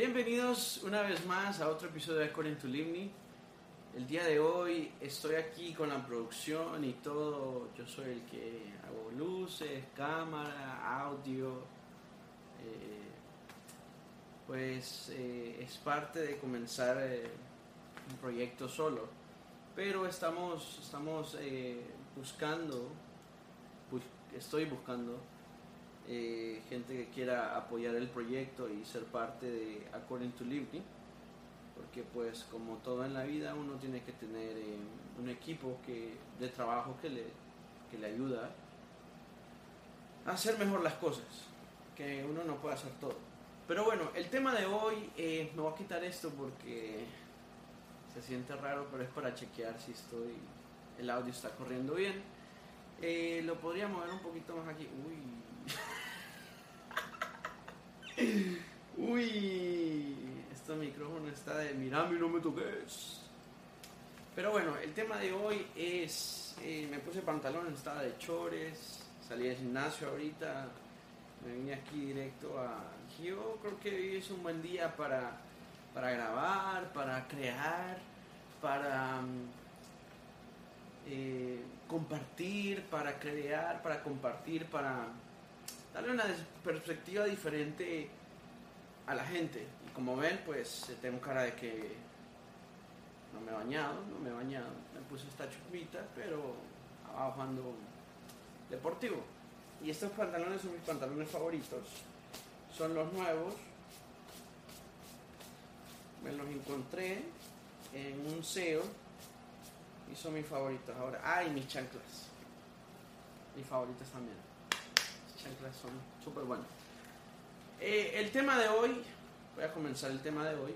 Bienvenidos una vez más a otro episodio de According to Limni. El día de hoy estoy aquí con la producción y todo. Yo soy el que hago luces, cámara, audio. Eh, pues eh, es parte de comenzar eh, un proyecto solo. Pero estamos, estamos buscando, bus- estoy buscando eh, gente que quiera apoyar el proyecto y ser parte de According to Liberty, porque pues como todo en la vida uno tiene que tener eh, un equipo que, de trabajo que le, que le ayuda a hacer mejor las cosas, que uno no puede hacer todo. Pero bueno, el tema de hoy, eh, me voy a quitar esto porque se siente raro, pero es para chequear si estoy, el audio está corriendo bien. Eh, lo podría mover un poquito más aquí. Uy. Uy. Este micrófono está de mirame y no me toques. Pero bueno, el tema de hoy es. eh, me puse pantalones, estaba de chores. Salí del gimnasio ahorita. Me vine aquí directo a. Yo creo que hoy es un buen día para, para grabar, para crear, para. mm, eh, compartir, para crear, para compartir, para darle una perspectiva diferente a la gente. Y como ven, pues eh, tengo cara de que no me he bañado, no me he bañado. Me puse esta chupita, pero abajo ando deportivo. Y estos pantalones son mis pantalones favoritos. Son los nuevos. Me los encontré en un SEO y son mis favoritos ahora. Ah, y mis chanclas. Mis favoritas también. Son súper buenas. Eh, el tema de hoy, voy a comenzar el tema de hoy,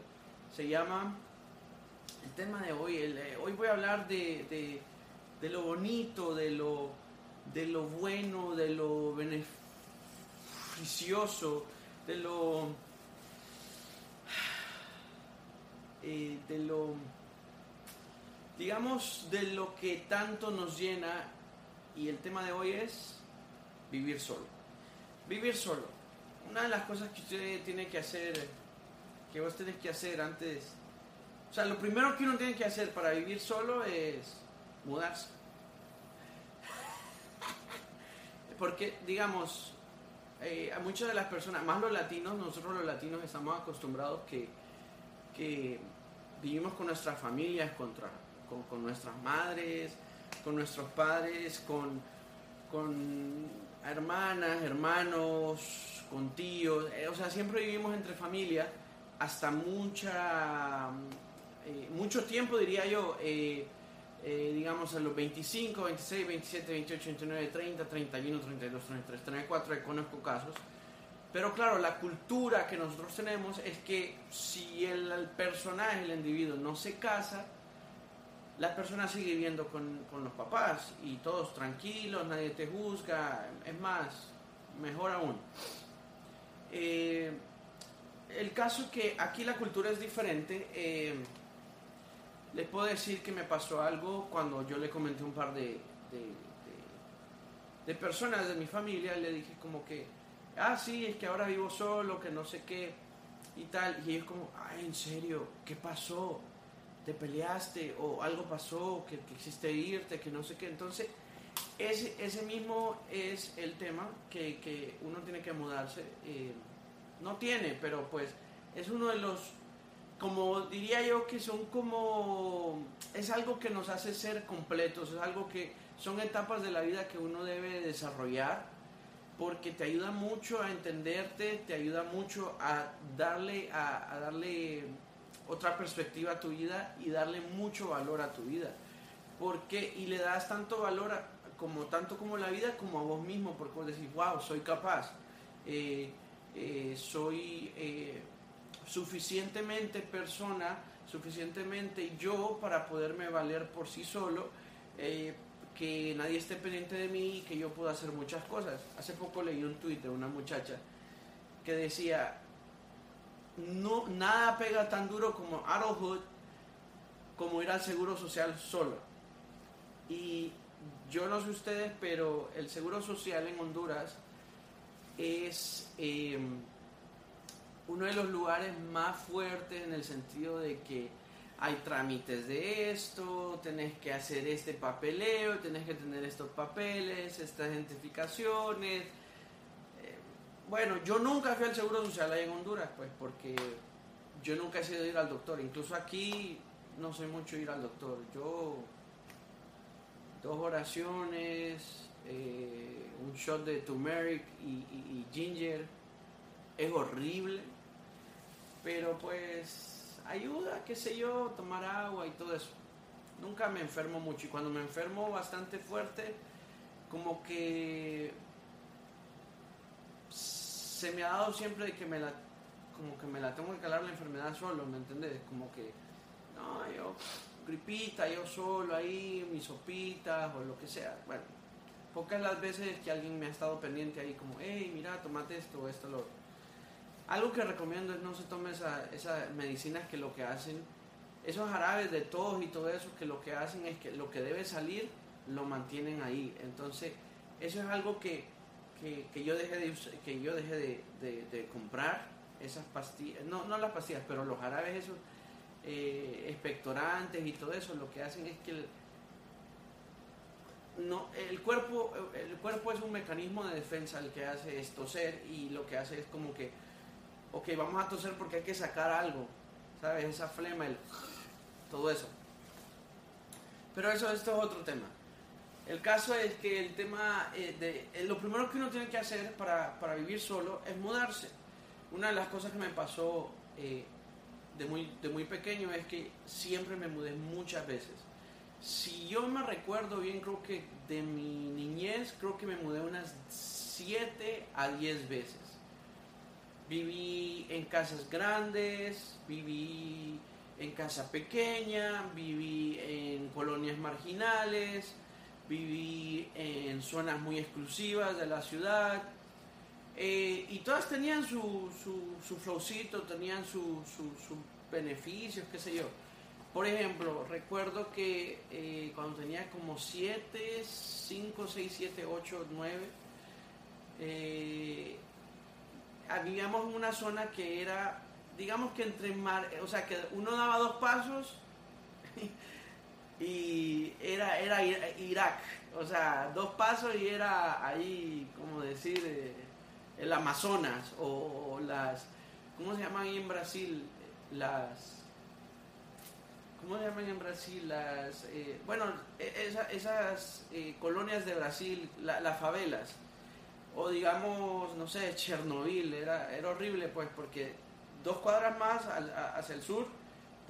se llama, el tema de hoy, el, eh, hoy voy a hablar de, de, de lo bonito, de lo, de lo bueno, de lo beneficioso, de lo, eh, de lo, digamos, de lo que tanto nos llena y el tema de hoy es vivir solo. Vivir solo. Una de las cosas que usted tiene que hacer, que vos tenés que hacer antes, o sea, lo primero que uno tiene que hacer para vivir solo es mudarse. Porque, digamos, eh, a muchas de las personas, más los latinos, nosotros los latinos estamos acostumbrados que, que vivimos con nuestras familias, con, con nuestras madres, con nuestros padres, con, con hermanas, hermanos, con tíos, eh, o sea, siempre vivimos entre familia hasta mucha, eh, mucho tiempo, diría yo, eh, digamos a los 25, 26, 27, 28, 29, 30, 31, 32, 33, 34, ahí conozco casos. Pero claro, la cultura que nosotros tenemos es que si el, el personaje, el individuo, no se casa, la persona sigue viviendo con, con los papás y todos tranquilos, nadie te juzga, es más, mejor aún. Eh, el caso es que aquí la cultura es diferente. eh, les puedo decir que me pasó algo cuando yo le comenté a un par de, de, personas de mi familia, le dije como que, ah, sí, es que ahora vivo solo, que no sé qué y tal. Y ellos como, ay, en serio, ¿qué pasó? ¿Te peleaste? ¿O algo pasó? ¿Que, quisiste irte? Que no sé qué. Entonces, ese, ese mismo es el tema que, que uno tiene que mudarse. eh, no tiene, pero pues es uno de los, como diría yo, que son como, es algo que nos hace ser completos, es algo que son etapas de la vida que uno debe desarrollar porque te ayuda mucho a entenderte, te ayuda mucho a darle, a darle otra perspectiva a tu vida y darle mucho valor a tu vida. Porque, y le das tanto valor como tanto como la vida como a vos mismo, porque vos decís, wow, soy capaz, eh, eh, soy eh, suficientemente persona, suficientemente yo para poderme valer por sí solo, que nadie esté pendiente de mí y que yo pueda hacer muchas cosas. Hace poco leí un tuit de una muchacha que decía, no, nada pega tan duro como adulthood como ir al seguro social solo. Y yo no sé ustedes, pero el seguro social en Honduras es eh, uno de los lugares más fuertes en el sentido de que hay trámites de esto, tenés que hacer este papeleo, tenés que tener estos papeles, estas identificaciones. Bueno, yo nunca fui al Seguro Social ahí en Honduras, pues, porque yo nunca he sido ir al doctor. Incluso aquí no soy mucho ir al doctor. Yo, dos oraciones, eh, un shot de turmeric y ginger, es horrible, pero pues ayuda, qué sé yo, tomar agua y todo eso. Nunca me enfermo mucho y cuando me enfermo bastante fuerte, como que se me ha dado siempre de que me la como que me la tengo que calar la enfermedad solo, ¿me entiendes? Como que no, yo gripita, yo solo ahí, mis sopitas o lo que sea. Bueno, pocas las veces que alguien me ha estado pendiente ahí como, hey, mira, tomate esto esto lo. Algo que recomiendo es no se tome esas medicinas que lo que hacen, esos jarabes de tos y todo eso, que lo que hacen es que lo que debe salir lo mantienen ahí. Entonces, eso es algo que, que, yo dejé de, que yo dejé de, comprar, esas pastillas, no, no las pastillas, pero los jarabes esos eh, expectorantes y todo eso, lo que hacen es que el, no, el cuerpo, el cuerpo es un mecanismo de defensa el que hace es toser y lo que hace es como que ok, vamos a toser porque hay que sacar algo, ¿sabes? Esa flema, el, todo eso. Pero eso, esto es otro tema. El caso es que el tema, eh, de, eh, lo primero que uno tiene que hacer para, para, vivir solo es mudarse. Una de las cosas que me pasó eh, de, muy, de muy pequeño es que siempre me mudé muchas veces. Si yo me recuerdo bien, creo que de mi niñez, creo que me mudé unas 7 a 10 veces. Viví en casas grandes, viví en casa pequeña, viví en colonias marginales, viví en zonas muy exclusivas de la ciudad. Eh, y todas tenían su, su, flowcito, tenían sus beneficios, qué sé yo. Por ejemplo, recuerdo que eh, cuando tenía como 7, 5, 6, 7, 8, 9, vivíamos en una zona que era, digamos que entre mar, o sea, que uno daba dos pasos y era, era Irak, o sea, dos pasos y era ahí, como decir, eh, el Amazonas o, las, ¿cómo se llaman en Brasil? Las... ¿Cómo se llaman en Brasil? Las, eh, bueno, e, esas eh, colonias de Brasil, las favelas o digamos, no sé, Chernobyl, era, era horrible pues porque dos cuadras más hacia el sur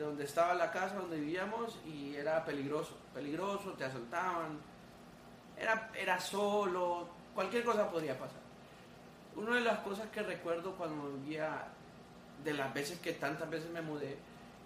de donde estaba la casa donde vivíamos y era peligroso, peligroso, te asaltaban, era, era solo, cualquier cosa podría pasar. Una de las cosas que recuerdo cuando vivía, de las veces que tantas veces me mudé,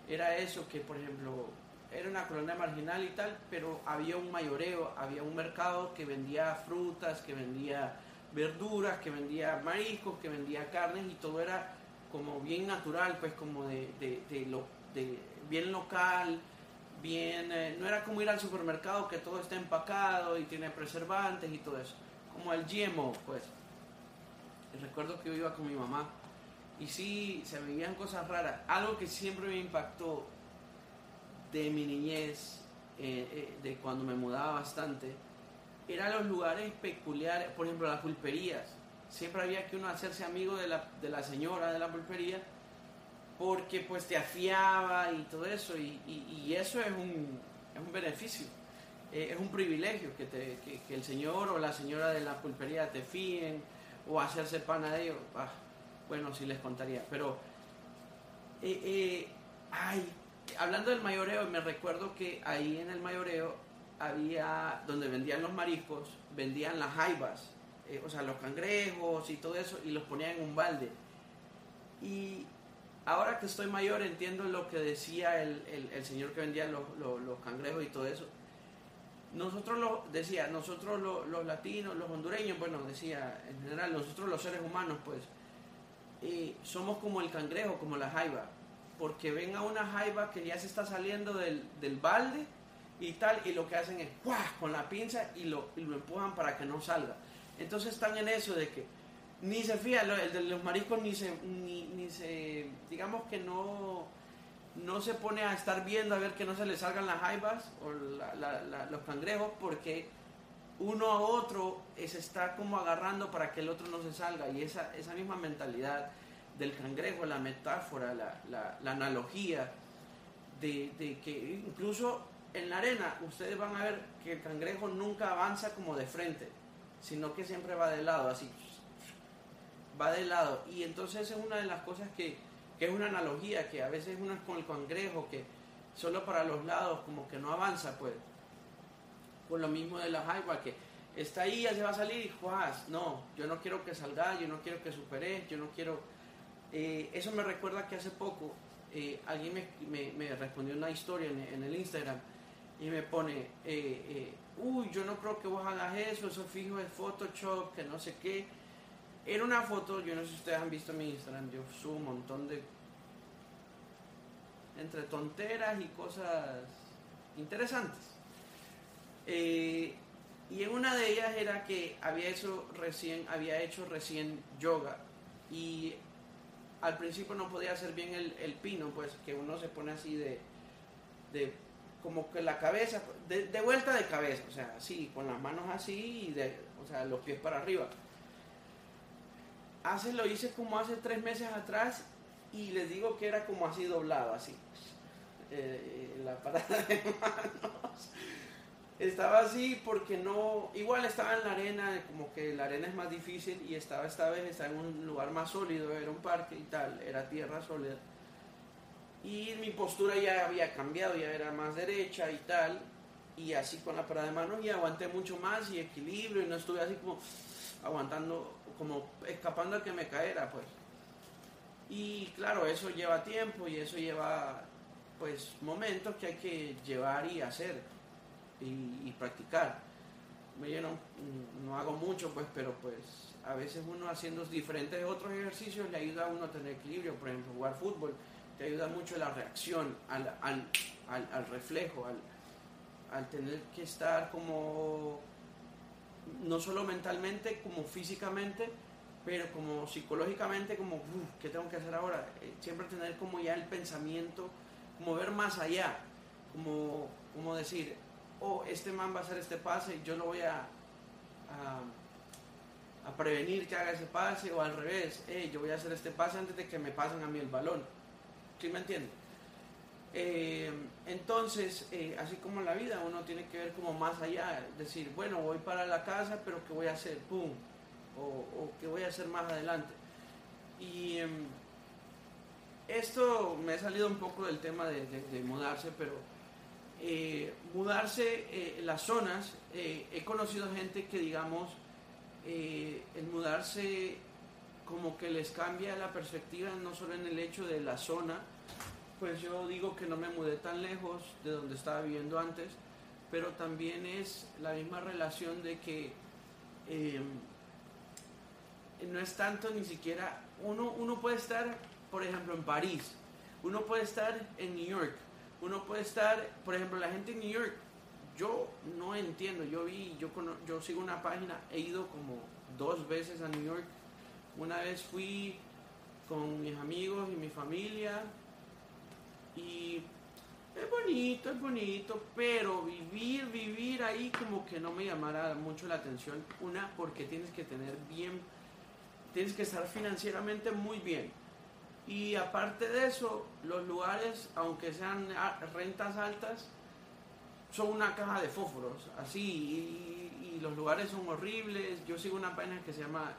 era eso, que por ejemplo, era una colonia marginal y tal, pero había un mayoreo, había un mercado que vendía frutas, que vendía verduras, que vendía mariscos, que vendía carnes y todo era como bien natural, pues como de, de, lo, de bien local, bien, eh, no era como ir al supermercado que todo está empacado y tiene preservantes y todo eso, como el GMO, pues. recuerdo que yo iba con mi mamá y sí, se veían cosas raras. Algo que siempre me impactó de mi niñez, eh, eh, de cuando me mudaba bastante, eran los lugares peculiares, por ejemplo las pulperías. Siempre había que uno hacerse amigo de la, de la señora de la pulpería porque pues te afiaba y todo eso y, eso es un, es un beneficio, eh, es un privilegio que, te, que, el señor o la señora de la pulpería te fíen o hacerse pana de ellos. Ah, bueno, sí les contaría, pero eh, eh, ay, hablando del mayoreo, me recuerdo que ahí en el mayoreo había, donde vendían los mariscos, vendían las jaibas, eh, o sea, los cangrejos y todo eso, y los ponían en un balde. Y ahora que estoy mayor entiendo lo que decía el, el, señor que vendía los, los, cangrejos y todo eso. Nosotros lo decía, nosotros los, latinos, los hondureños, bueno, decía en general, nosotros los seres humanos, pues, eh, somos como el cangrejo, como la jaiba, porque ven a una jaiba que ya se está saliendo del, del balde y tal, y lo que hacen es con la pinza y lo, lo empujan para que no salga. Entonces están en eso de que ni se fía, el de los mariscos ni se, ni, se, digamos que no, no se pone a estar viendo a ver que no se le salgan las jaibas o los cangrejos porque uno a otro se está como agarrando para que el otro no se salga. Y esa, esa misma mentalidad del cangrejo, la metáfora, la, analogía de, de que incluso en la arena ustedes van a ver que el cangrejo nunca avanza como de frente, sino que siempre va de lado, así va de lado. Y entonces es una de las cosas que, es una analogía, que a veces uno es con el cangrejo, que solo para los lados como que no avanza, pues. Por lo mismo de la jaiba, que está ahí, ya se va a salir y juas, no, yo no quiero que salga, yo no quiero que supere, yo no quiero... Eh, eso me recuerda que hace poco eh, alguien me, respondió una historia en, el Instagram y me pone, eh, uy, yo no creo que vos hagas eso, eso fijo es Photoshop, que no sé qué era una foto, yo no sé si ustedes han visto mi Instagram, yo subo un montón de. entre tonteras y cosas interesantes. Eh, y en una de ellas era que había hecho recién, había hecho recién yoga y al principio no podía hacer bien el, pino, pues que uno se pone así de, de como que la cabeza, de, de, vuelta de cabeza, o sea, así, con las manos así y de, o sea, los pies para arriba hace, lo hice como hace tres meses atrás y les digo que era como así doblado, así. Eh, la parada de manos. Estaba así porque no, igual estaba en la arena, como que la arena es más difícil y estaba esta vez, en un lugar más sólido, era un parque y tal, era tierra sólida. Y mi postura ya había cambiado, ya era más derecha y tal, y así con la parada de manos y aguanté mucho más y equilibrio y no estuve así como aguantando como escapando a que me caera, pues. Y claro, eso lleva tiempo y eso lleva pues momentos que hay que llevar y hacer y, practicar. Yo no, no, hago mucho, pues, pero pues a veces uno haciendo diferentes otros ejercicios le ayuda a uno a tener equilibrio, por ejemplo, jugar fútbol, te ayuda mucho la reacción, al, al, al reflejo, al, al tener que estar como no solo mentalmente como físicamente, pero como psicológicamente, como, ¿qué tengo que hacer ahora? Eh, siempre tener como ya el pensamiento, como ver más allá, como, como decir, oh, este man va a hacer este pase, yo lo voy a, a, prevenir que haga ese pase, o al revés, yo voy a hacer este pase antes de que me pasen a mí el balón. ¿Sí me entiende? Eh, entonces, eh, así como en la vida, uno tiene que ver como más allá, decir, bueno, voy para la casa, pero ¿qué voy a hacer? ¡Pum! O, ¿qué voy a hacer más adelante? Y em, esto me ha salido un poco del tema de, mudarse, pero eh, mudarse, las zonas, he conocido gente que, digamos, el mudarse como que les cambia la perspectiva, no solo en el hecho de la zona, pues yo digo que no me mudé tan lejos de donde estaba viviendo antes, pero también es la misma relación de que em, no es tanto ni siquiera, uno, uno puede estar, por ejemplo, en París, uno puede estar en New York, uno puede estar, por ejemplo, la gente en New York, yo no entiendo, yo vi, yo, yo sigo una página, he ido como dos veces a New York, una vez fui con mis amigos y mi familia, y es bonito, es bonito, pero vivir, vivir ahí como que no me llamara mucho la atención. Una, porque tienes que tener bien, tienes que estar financieramente muy bien. Y aparte de eso, los lugares, aunque sean rentas altas, son una caja de fósforos, así, y, los lugares son horribles. Yo sigo una página que se llama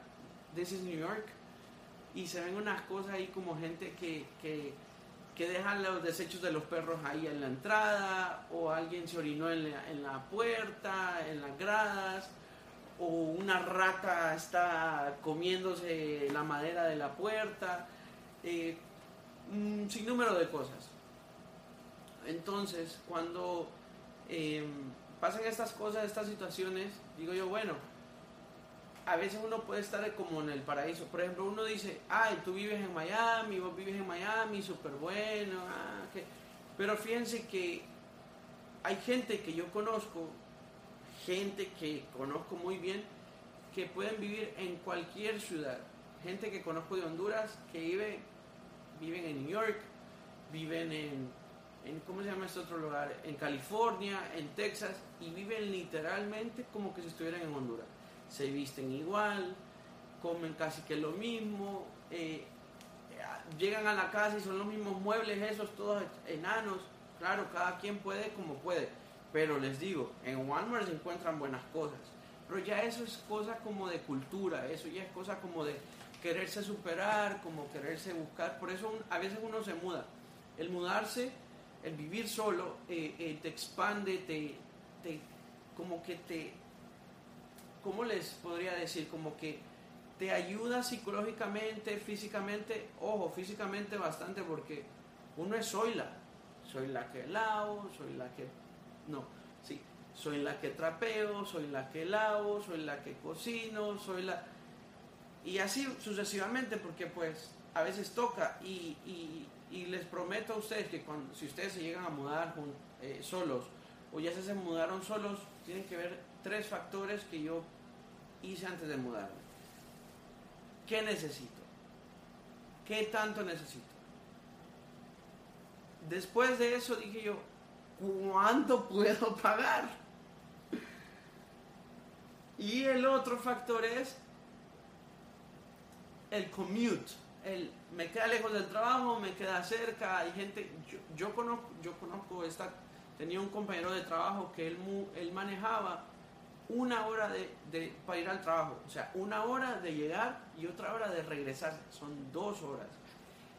This is New York, y se ven unas cosas ahí como gente que, que que dejan los desechos de los perros ahí en la entrada, o alguien se orinó en la, puerta, en las gradas, o una rata está comiéndose la madera de la puerta, eh, un sinnúmero de cosas. Entonces, cuando em, pasan estas cosas, estas situaciones, digo yo, bueno, a veces uno puede estar como en el paraíso. Por ejemplo, uno dice, ay, tú vives en Miami, vos vives en Miami, súper bueno. Ah, Pero fíjense que hay gente que yo conozco, gente que conozco muy bien, que pueden vivir en cualquier ciudad. Gente que conozco de Honduras que vive, viven en New York, viven en, en, ¿cómo se llama este otro lugar? En California, en Texas, y viven literalmente como que si estuvieran en Honduras. Se visten igual, comen casi que lo mismo, eh, llegan a la casa y son los mismos muebles esos, todos enanos. Claro, cada quien puede como puede, pero les digo, en Walmart se encuentran buenas cosas. Pero ya eso es cosa como de cultura, eso ya es cosa como de quererse superar, como quererse buscar. Por eso a veces uno se muda. El mudarse, el vivir solo, eh, eh, te expande, te, te, como que te, ¿cómo les podría decir? Como que te ayuda psicológicamente, físicamente, ojo, físicamente bastante porque uno es soy la, soy la que lavo, soy la que, no, sí, soy la que trapeo, soy la que lavo, soy la que cocino, soy la... Y así sucesivamente porque pues a veces toca y, y, les prometo a ustedes que cuando, si ustedes se llegan a mudar eh, solos o ya se mudaron solos, tienen que ver tres factores que yo hice antes de mudarme ¿Qué necesito? ¿Qué tanto necesito? Después de eso dije yo, ¿cuánto puedo pagar? Y el otro factor es el commute. El, me queda lejos del trabajo, me queda cerca, hay gente, yo, conozco, yo conozco esta, tenía un compañero de trabajo que él, él manejaba una hora de, para ir al trabajo, o sea, una hora de llegar y otra hora de regresar, son dos horas.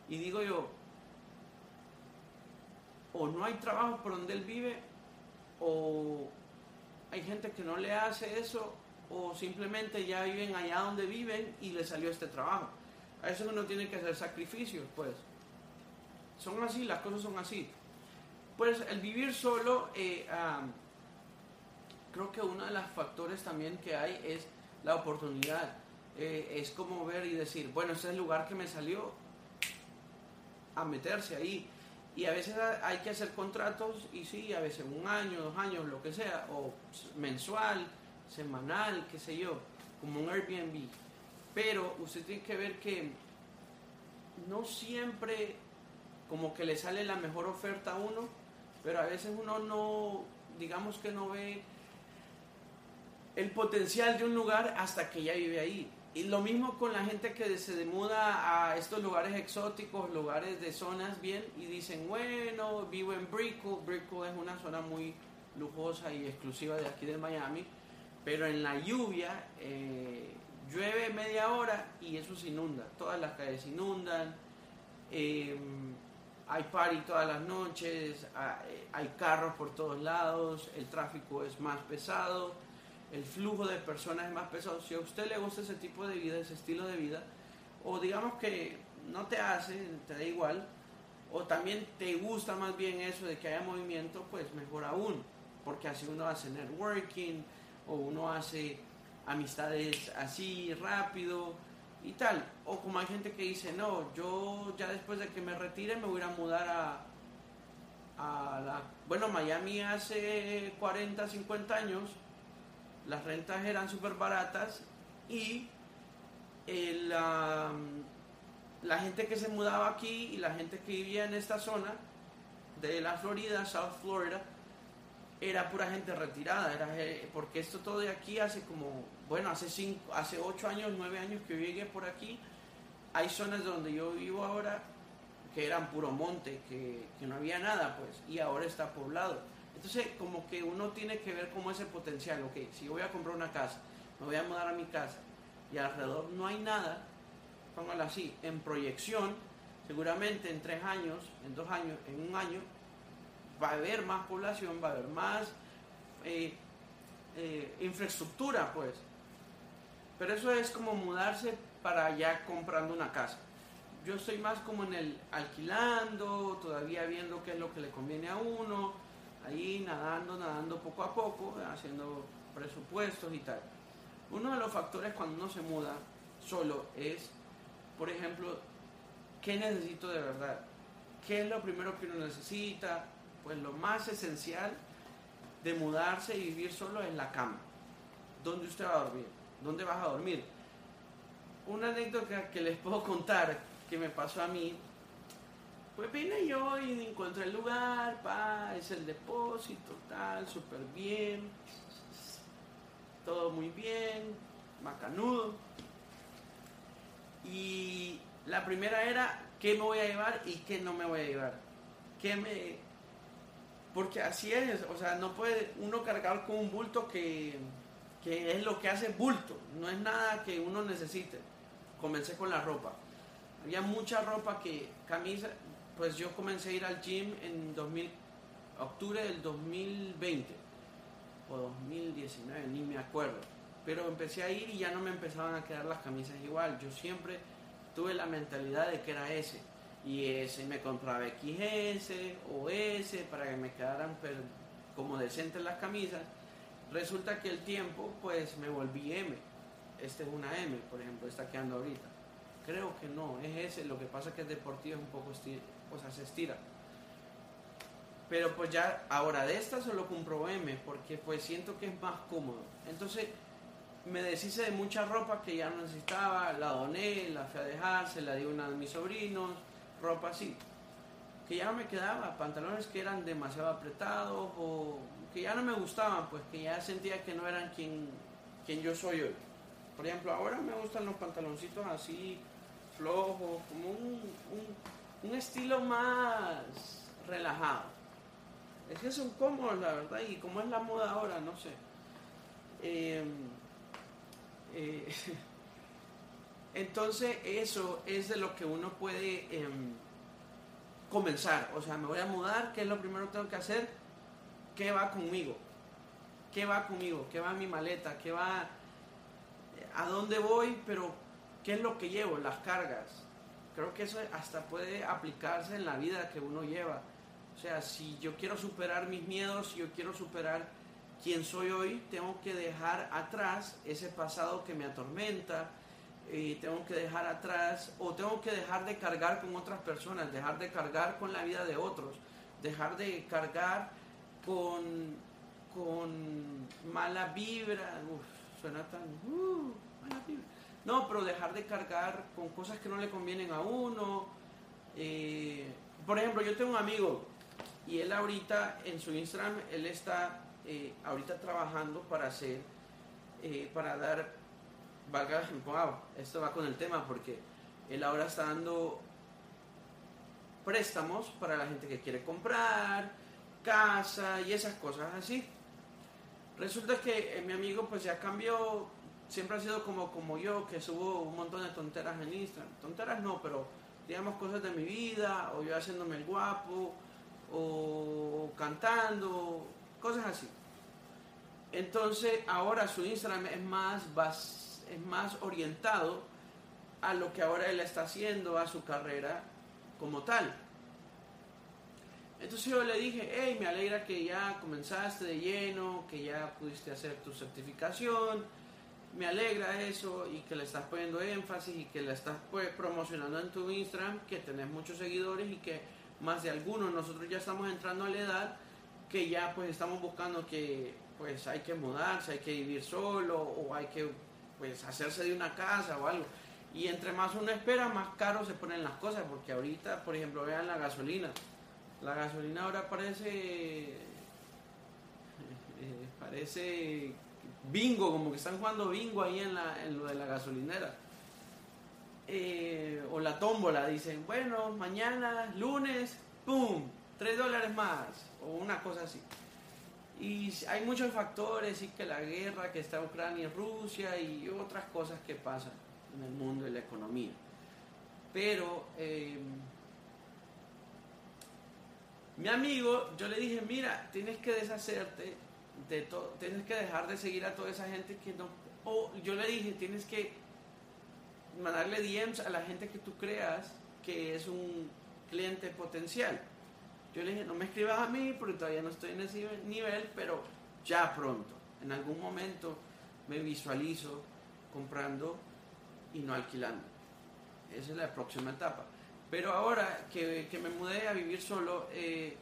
Y digo yo, o no hay trabajo por donde él vive, o hay gente que no le hace eso, o simplemente ya viven allá donde viven y le salió este trabajo. A eso uno tiene que hacer sacrificios, pues. Son así, las cosas son así. Pues el vivir solo, eh, creo que uno de los factores también que hay es la oportunidad. Eh, es como ver y decir, bueno, este es el lugar que me salió a meterse ahí. Y a veces hay que hacer contratos y sí, a veces un año, dos años, lo que sea, o mensual, semanal, qué sé yo, como un Airbnb. Pero usted tiene que ver que no siempre como que le sale la mejor oferta a uno, pero a veces uno no, digamos que no ve el potencial de un lugar hasta que ya vive ahí. Y lo mismo con la gente que se muda a estos lugares exóticos, lugares de zonas bien, y dicen, bueno, vivo en Brickell. Brickell es una zona muy lujosa y exclusiva de aquí de Miami, pero en la lluvia eh, llueve media hora y eso se inunda. Todas las calles se inundan, em, hay party todas las noches, hay carros por todos lados, el tráfico es más pesado el flujo de personas es más pesado. Si a usted le gusta ese tipo de vida, ese estilo de vida, o digamos que no te hace, te da igual, o también te gusta más bien eso de que haya movimiento, pues mejor aún, porque así uno hace networking, o uno hace amistades así rápido y tal. O como hay gente que dice, no, yo ya después de que me retire me voy a mudar a, a la... Bueno, Miami hace 40, 50 años las rentas eran súper baratas y la, gente que se mudaba aquí y la gente que vivía en esta zona de la Florida, South Florida, era pura gente retirada, era, eh, porque esto todo de aquí hace como, bueno, hace cinco, hace ocho años, nueve años que llegué por aquí, hay zonas donde yo vivo ahora que eran puro monte, que no había nada, pues, y ahora está poblado. Entonces, como que uno tiene que ver como ese potencial, ok, si voy a comprar una casa, me voy a mudar a mi casa y alrededor no hay nada, póngalo así, en proyección, seguramente en tres años, en dos años, en un año, va a haber más población, va a haber más eh, eh, infraestructura, pues. Pero eso es como mudarse para ya comprando una casa. Yo estoy más como en el alquilando, todavía viendo qué es lo que le conviene a uno, ahí nadando, nadando poco a poco, haciendo presupuestos y tal. Uno de los factores cuando uno se muda solo es, por ejemplo, ¿qué necesito de verdad? ¿Qué es lo primero que uno necesita? Pues lo más esencial de mudarse y vivir solo es la cama, donde usted va a dormir. ¿Dónde vas a dormir? Una anécdota que les puedo contar que me pasó a mí. Pues vine yo y encontré el lugar, pa, es el depósito, tal, súper bien. Todo muy bien, macanudo. Y la primera era qué me voy a llevar y qué no me voy a llevar. ¿Qué me... Porque así es, o sea, no puede uno cargar con un bulto que, que es lo que hace bulto, no es nada que uno necesite. Comencé con la ropa. Había mucha ropa que, camisa, pues yo comencé a ir al gym en 2000, octubre del 2020 o 2019, ni me acuerdo. Pero empecé a ir y ya no me empezaban a quedar las camisas igual. Yo siempre tuve la mentalidad de que era ese. Y ese me compraba XS o S para que me quedaran como decentes las camisas. Resulta que el tiempo, pues me volví M. Este es una M, por ejemplo, está quedando ahorita. Creo que no, es ese. Lo que pasa es que el deportivo es un poco se estira. Pero pues ya, ahora de esta solo compro porque pues siento que es más cómodo. Entonces, me deshice de mucha ropa que ya no necesitaba, la doné, la fui a dejar, se la di a uno de mis sobrinos, ropa así. Que ya no me quedaba, pantalones que eran demasiado apretados o que ya no me gustaban, pues que ya sentía que no eran quien, quien yo soy hoy. Por ejemplo, ahora me gustan los pantaloncitos así, flojos, como un, un estilo más relajado. Es que son cómodos, la verdad, y como es la moda ahora, no sé. Eh, eh, entonces eso es de lo que uno puede em, comenzar. O sea, me voy a mudar, ¿qué es lo primero que tengo que hacer? ¿Qué va conmigo? ¿Qué va conmigo? ¿Qué va mi maleta? ¿Qué va? ¿A dónde voy? Pero ¿qué es lo que llevo? Las cargas. Creo que eso hasta puede aplicarse en la vida que uno lleva. O sea, si yo quiero superar mis miedos, si yo quiero superar quien soy hoy, tengo que dejar atrás ese pasado que me atormenta, y tengo que dejar atrás o tengo que dejar de cargar con otras personas, dejar de cargar con la vida de otros, dejar de cargar con, con mala vibra, Uf, suena tan... Uh, mala vibra. No, pero dejar de cargar con cosas que no le convienen a uno. Eh, por ejemplo, yo tengo un amigo y él ahorita en su Instagram, él está eh, ahorita trabajando para hacer, eh, para dar, valga, wow, esto va con el tema porque él ahora está dando préstamos para la gente que quiere comprar, casa y esas cosas así. Resulta que eh, mi amigo pues ya cambió, siempre ha sido como, como yo, que subo un montón de tonteras en Instagram. Tonteras no, pero digamos cosas de mi vida, o yo haciéndome el guapo, o cantando, cosas así. Entonces ahora su Instagram es más, es más orientado a lo que ahora él está haciendo, a su carrera como tal. Entonces yo le dije, hey, me alegra que ya comenzaste de lleno, que ya pudiste hacer tu certificación, me alegra eso y que le estás poniendo énfasis y que le estás pues, promocionando en tu Instagram, que tenés muchos seguidores y que más de algunos, nosotros ya estamos entrando a la edad que ya pues estamos buscando que pues hay que mudarse, hay que vivir solo o hay que pues hacerse de una casa o algo. Y entre más uno espera, más caro se ponen las cosas, porque ahorita, por ejemplo, vean la gasolina. La gasolina ahora parece eh, parece bingo, como que están jugando bingo ahí en, la, en lo de la gasolinera. Eh, o la tómbola, dicen, bueno, mañana, lunes, ¡pum! 3 dólares más, o una cosa así. Y hay muchos factores, y que la guerra que está Ucrania y Rusia y otras cosas que pasan en el mundo de la economía. Pero eh, mi amigo, yo le dije, mira, tienes que deshacerte tienes que dejar de seguir a toda esa gente que no... O yo le dije, tienes que mandarle DMs a la gente que tú creas que es un cliente potencial. Yo le dije, no me escribas a mí porque todavía no estoy en ese nivel, pero ya pronto, en algún momento me visualizo comprando y no alquilando. Esa es la próxima etapa. Pero ahora que, que me mudé a vivir solo, eh,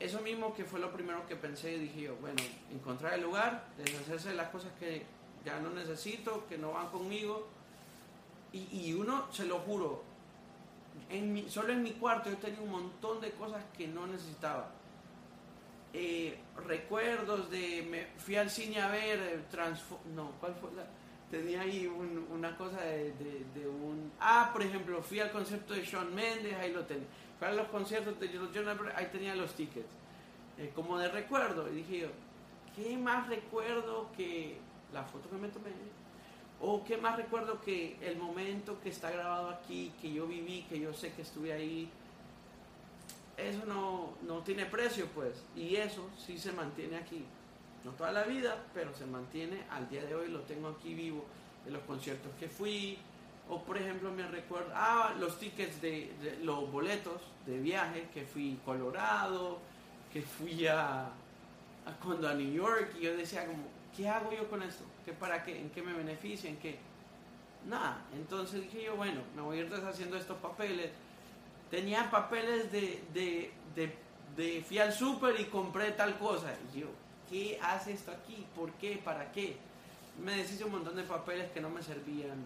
eso mismo que fue lo primero que pensé, dije yo, bueno, encontrar el lugar, deshacerse de las cosas que ya no necesito, que no van conmigo. Y, y uno, se lo juro, solo en mi cuarto yo tenía un montón de cosas que no necesitaba. Eh, recuerdos de, me fui al cine a ver, eh, no, ¿cuál fue la? Tenía ahí una cosa de, un... Ah, por ejemplo, fui al concierto de Sean Mendes, ahí lo tenía. Fui a los conciertos de John ahí tenía los tickets. Eh, como de recuerdo. Y dije yo, ¿qué más recuerdo que la foto que me tomé? ¿O qué más recuerdo que el momento que está grabado aquí, que yo viví, que yo sé que estuve ahí? Eso no, no tiene precio, pues. Y eso sí se mantiene aquí. No toda la vida, pero se mantiene al día de hoy, lo tengo aquí vivo, de los conciertos que fui. O por ejemplo me recuerdo, ah, los tickets de, los boletos de viaje, que fui a Colorado, que fui a, cuando a New York, y yo decía como, ¿qué hago yo con esto? ¿Qué para qué? ¿En qué me beneficia? ¿En qué? Nada. Entonces dije yo, bueno, me voy a ir deshaciendo estos papeles. Tenía papeles de, de, de, de fui al súper y compré tal cosa. Y yo, ¿qué hace esto aquí? ¿Por qué? ¿Para qué? Me deshice un montón de papeles que no me servían.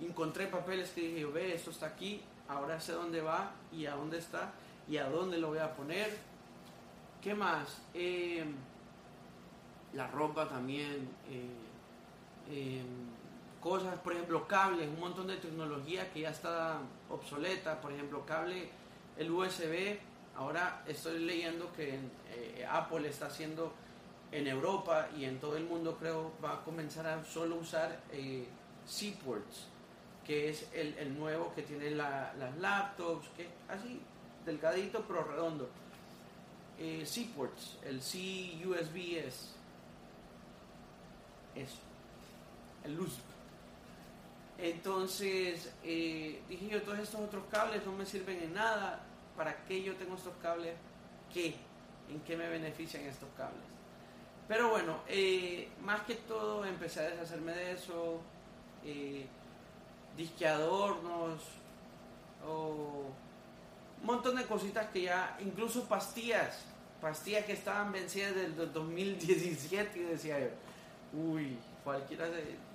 Encontré papeles que dije, ve, esto está aquí, ahora sé dónde va y a dónde está y a dónde lo voy a poner. ¿Qué más? Eh, la ropa también, eh, eh, cosas, por ejemplo, cables, un montón de tecnología que ya está obsoleta, por ejemplo, cable, el USB, ahora estoy leyendo que eh, Apple está haciendo en Europa y en todo el mundo creo va a comenzar a solo usar Seaports, que es el, nuevo que tiene las laptops, que así delgadito pero redondo. Seaports, el C USB es eso, el luz. Entonces eh, dije yo, todos estos otros cables no me sirven en nada. ¿Para qué yo tengo estos cables? ¿Qué? ¿En qué me benefician estos cables? Pero bueno, eh, más que todo empecé a deshacerme de eso. Eh, disque adornos o un montón de cositas que ya, incluso pastillas, pastillas que estaban vencidas desde el 2017 y decía yo, uy, cualquiera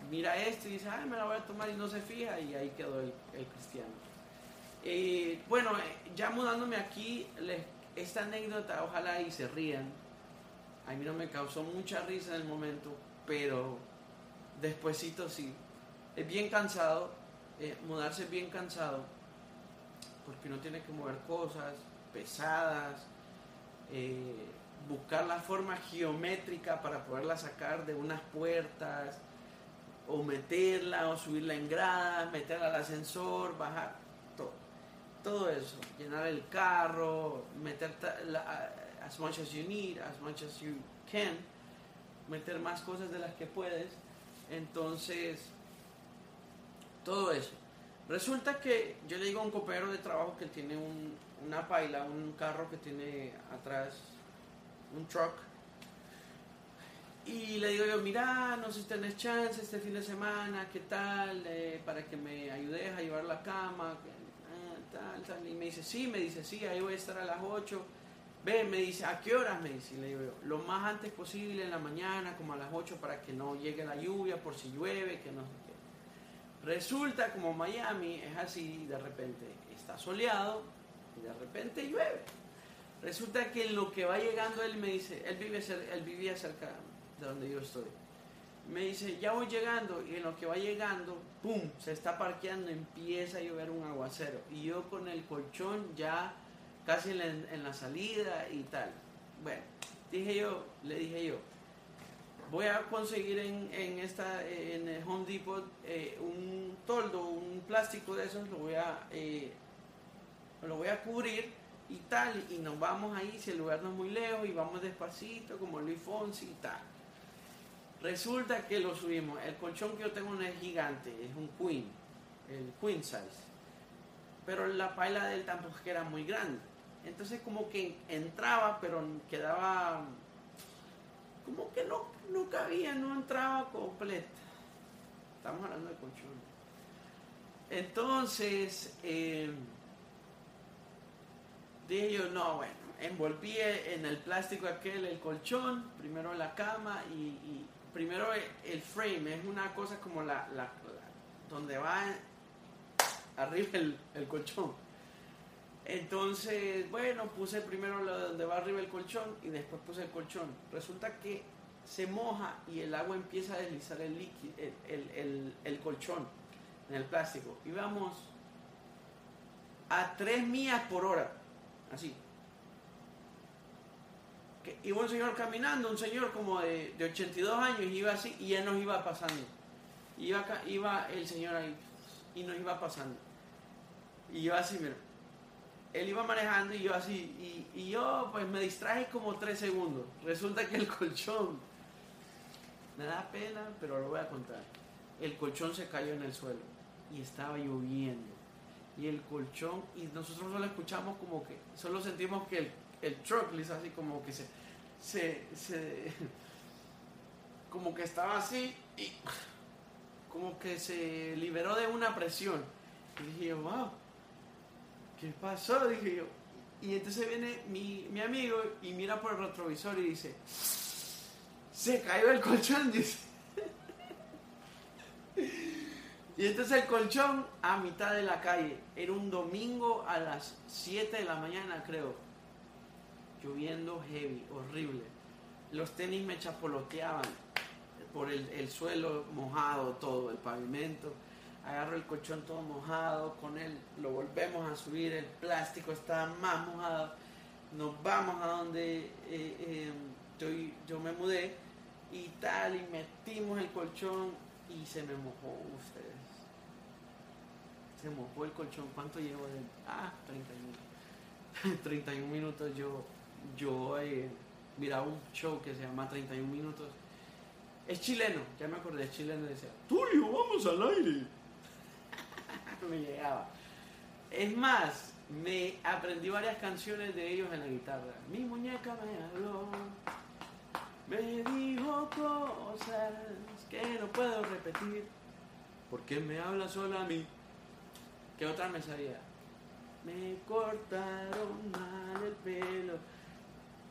mira esto y dice, ay, me la voy a tomar y no se fija y ahí quedó el, cristiano. Eh, bueno, eh, ya mudándome aquí, esta anécdota, ojalá y se rían. A mí no me causó mucha risa en el momento, pero despuesito sí. Es bien cansado, eh, mudarse bien cansado, porque uno tiene que mover cosas pesadas, buscar la forma geométrica para poderla sacar de unas puertas, o meterla, o subirla en gradas, meterla al ascensor, bajar, todo. Todo eso, llenar el carro, meter as much as you need, as much as you can, meter más cosas de las que puedes. Entonces, todo eso. Resulta que yo le digo a un copero de trabajo que tiene una paila, un carro que tiene atrás un truck. Y le digo yo, mira, no sé si tenés chance este fin de semana, ¿qué tal? Eh, para que me ayudes a llevar la cama, ah, tal, tal. Y me dice, sí, me dice, sí, ahí voy a estar a las 8. Ve, me dice, ¿a qué horas? Me dice, y le digo yo, lo más antes posible en la mañana, como a las 8, para que no llegue la lluvia, por si llueve, que no. Resulta como Miami es así, de repente está soleado y de repente llueve. Resulta que en lo que va llegando él me dice, él, vive él vivía cerca de donde yo estoy. Me dice, ya voy llegando y en lo que va llegando, ¡pum! Se está parqueando, empieza a llover un aguacero. Y yo con el colchón ya casi en la, salida y tal. Bueno, dije yo, le dije yo, voy a conseguir en, esta, en el Home Depot eh, un toldo, un plástico de esos, lo voy a, eh, lo voy a cubrir y tal, y nos vamos ahí, si el lugar no es muy lejos, y vamos despacito, como Luis Fonsi y tal. Resulta que lo subimos. El colchón que yo tengo no es gigante, es un queen, el queen size. Pero la paila de él tampoco era muy grande. Entonces como que entraba, pero quedaba como que no, no cabía, no entraba completa. Estamos hablando de colchón. Entonces, eh, dije yo, no, bueno, envolví en el plástico aquel el colchón, primero la cama y, primero el frame es una cosa como la, la- la- donde va arriba el, el colchón. Entonces, bueno, puse primero lo donde va arriba el colchón y después puse el colchón. Resulta que se moja y el agua empieza a deslizar el líquido, el, el- el- colchón en el plástico. Y a 3 millas por hora, así. Iba un señor caminando, un señor como de, de 82 años, iba así y él nos iba pasando. Iba, iba el señor ahí y nos iba pasando. Y yo así, mira. Él iba manejando y yo así. Y, y yo pues me distraje como tres segundos. Resulta que el colchón, me da pena, pero lo voy a contar. El colchón se cayó en el suelo y estaba lloviendo. Y el colchón, y nosotros solo escuchamos como que, solo sentimos que el, el truck le hizo así como que se, se, se, como que estaba así y como que se liberó de una presión. Y dije wow, ¿qué pasó? Dije yo. Y entonces viene mi, mi amigo y mira por el retrovisor y dice, se cayó el colchón, dice. Y entonces el colchón a mitad de la calle. Era un domingo a las 7 de la mañana, creo. Lloviendo heavy, horrible. Los tenis me chapoloteaban por el, el suelo mojado, todo, el pavimento. Agarro el colchón todo mojado, con él lo volvemos a subir, el plástico está más mojado. Nos vamos a donde eh, eh, yo, yo me mudé y tal, y metimos el colchón y se me mojó ustedes. Se mojó el colchón. ¿Cuánto llevo de.? Ah, 31. 31 minutos. Yo, yo eh, miraba un show que se llama 31 minutos. Es chileno, ya me acordé, es chileno. Decía, Tulio, vamos al aire. Me llegaba. Es más, me aprendí varias canciones de ellos en la guitarra. Mi muñeca me habló, me dijo cosas que no puedo repetir. porque me habla solo a mí? ¿Qué otra me sabía? Me cortaron mal el pelo.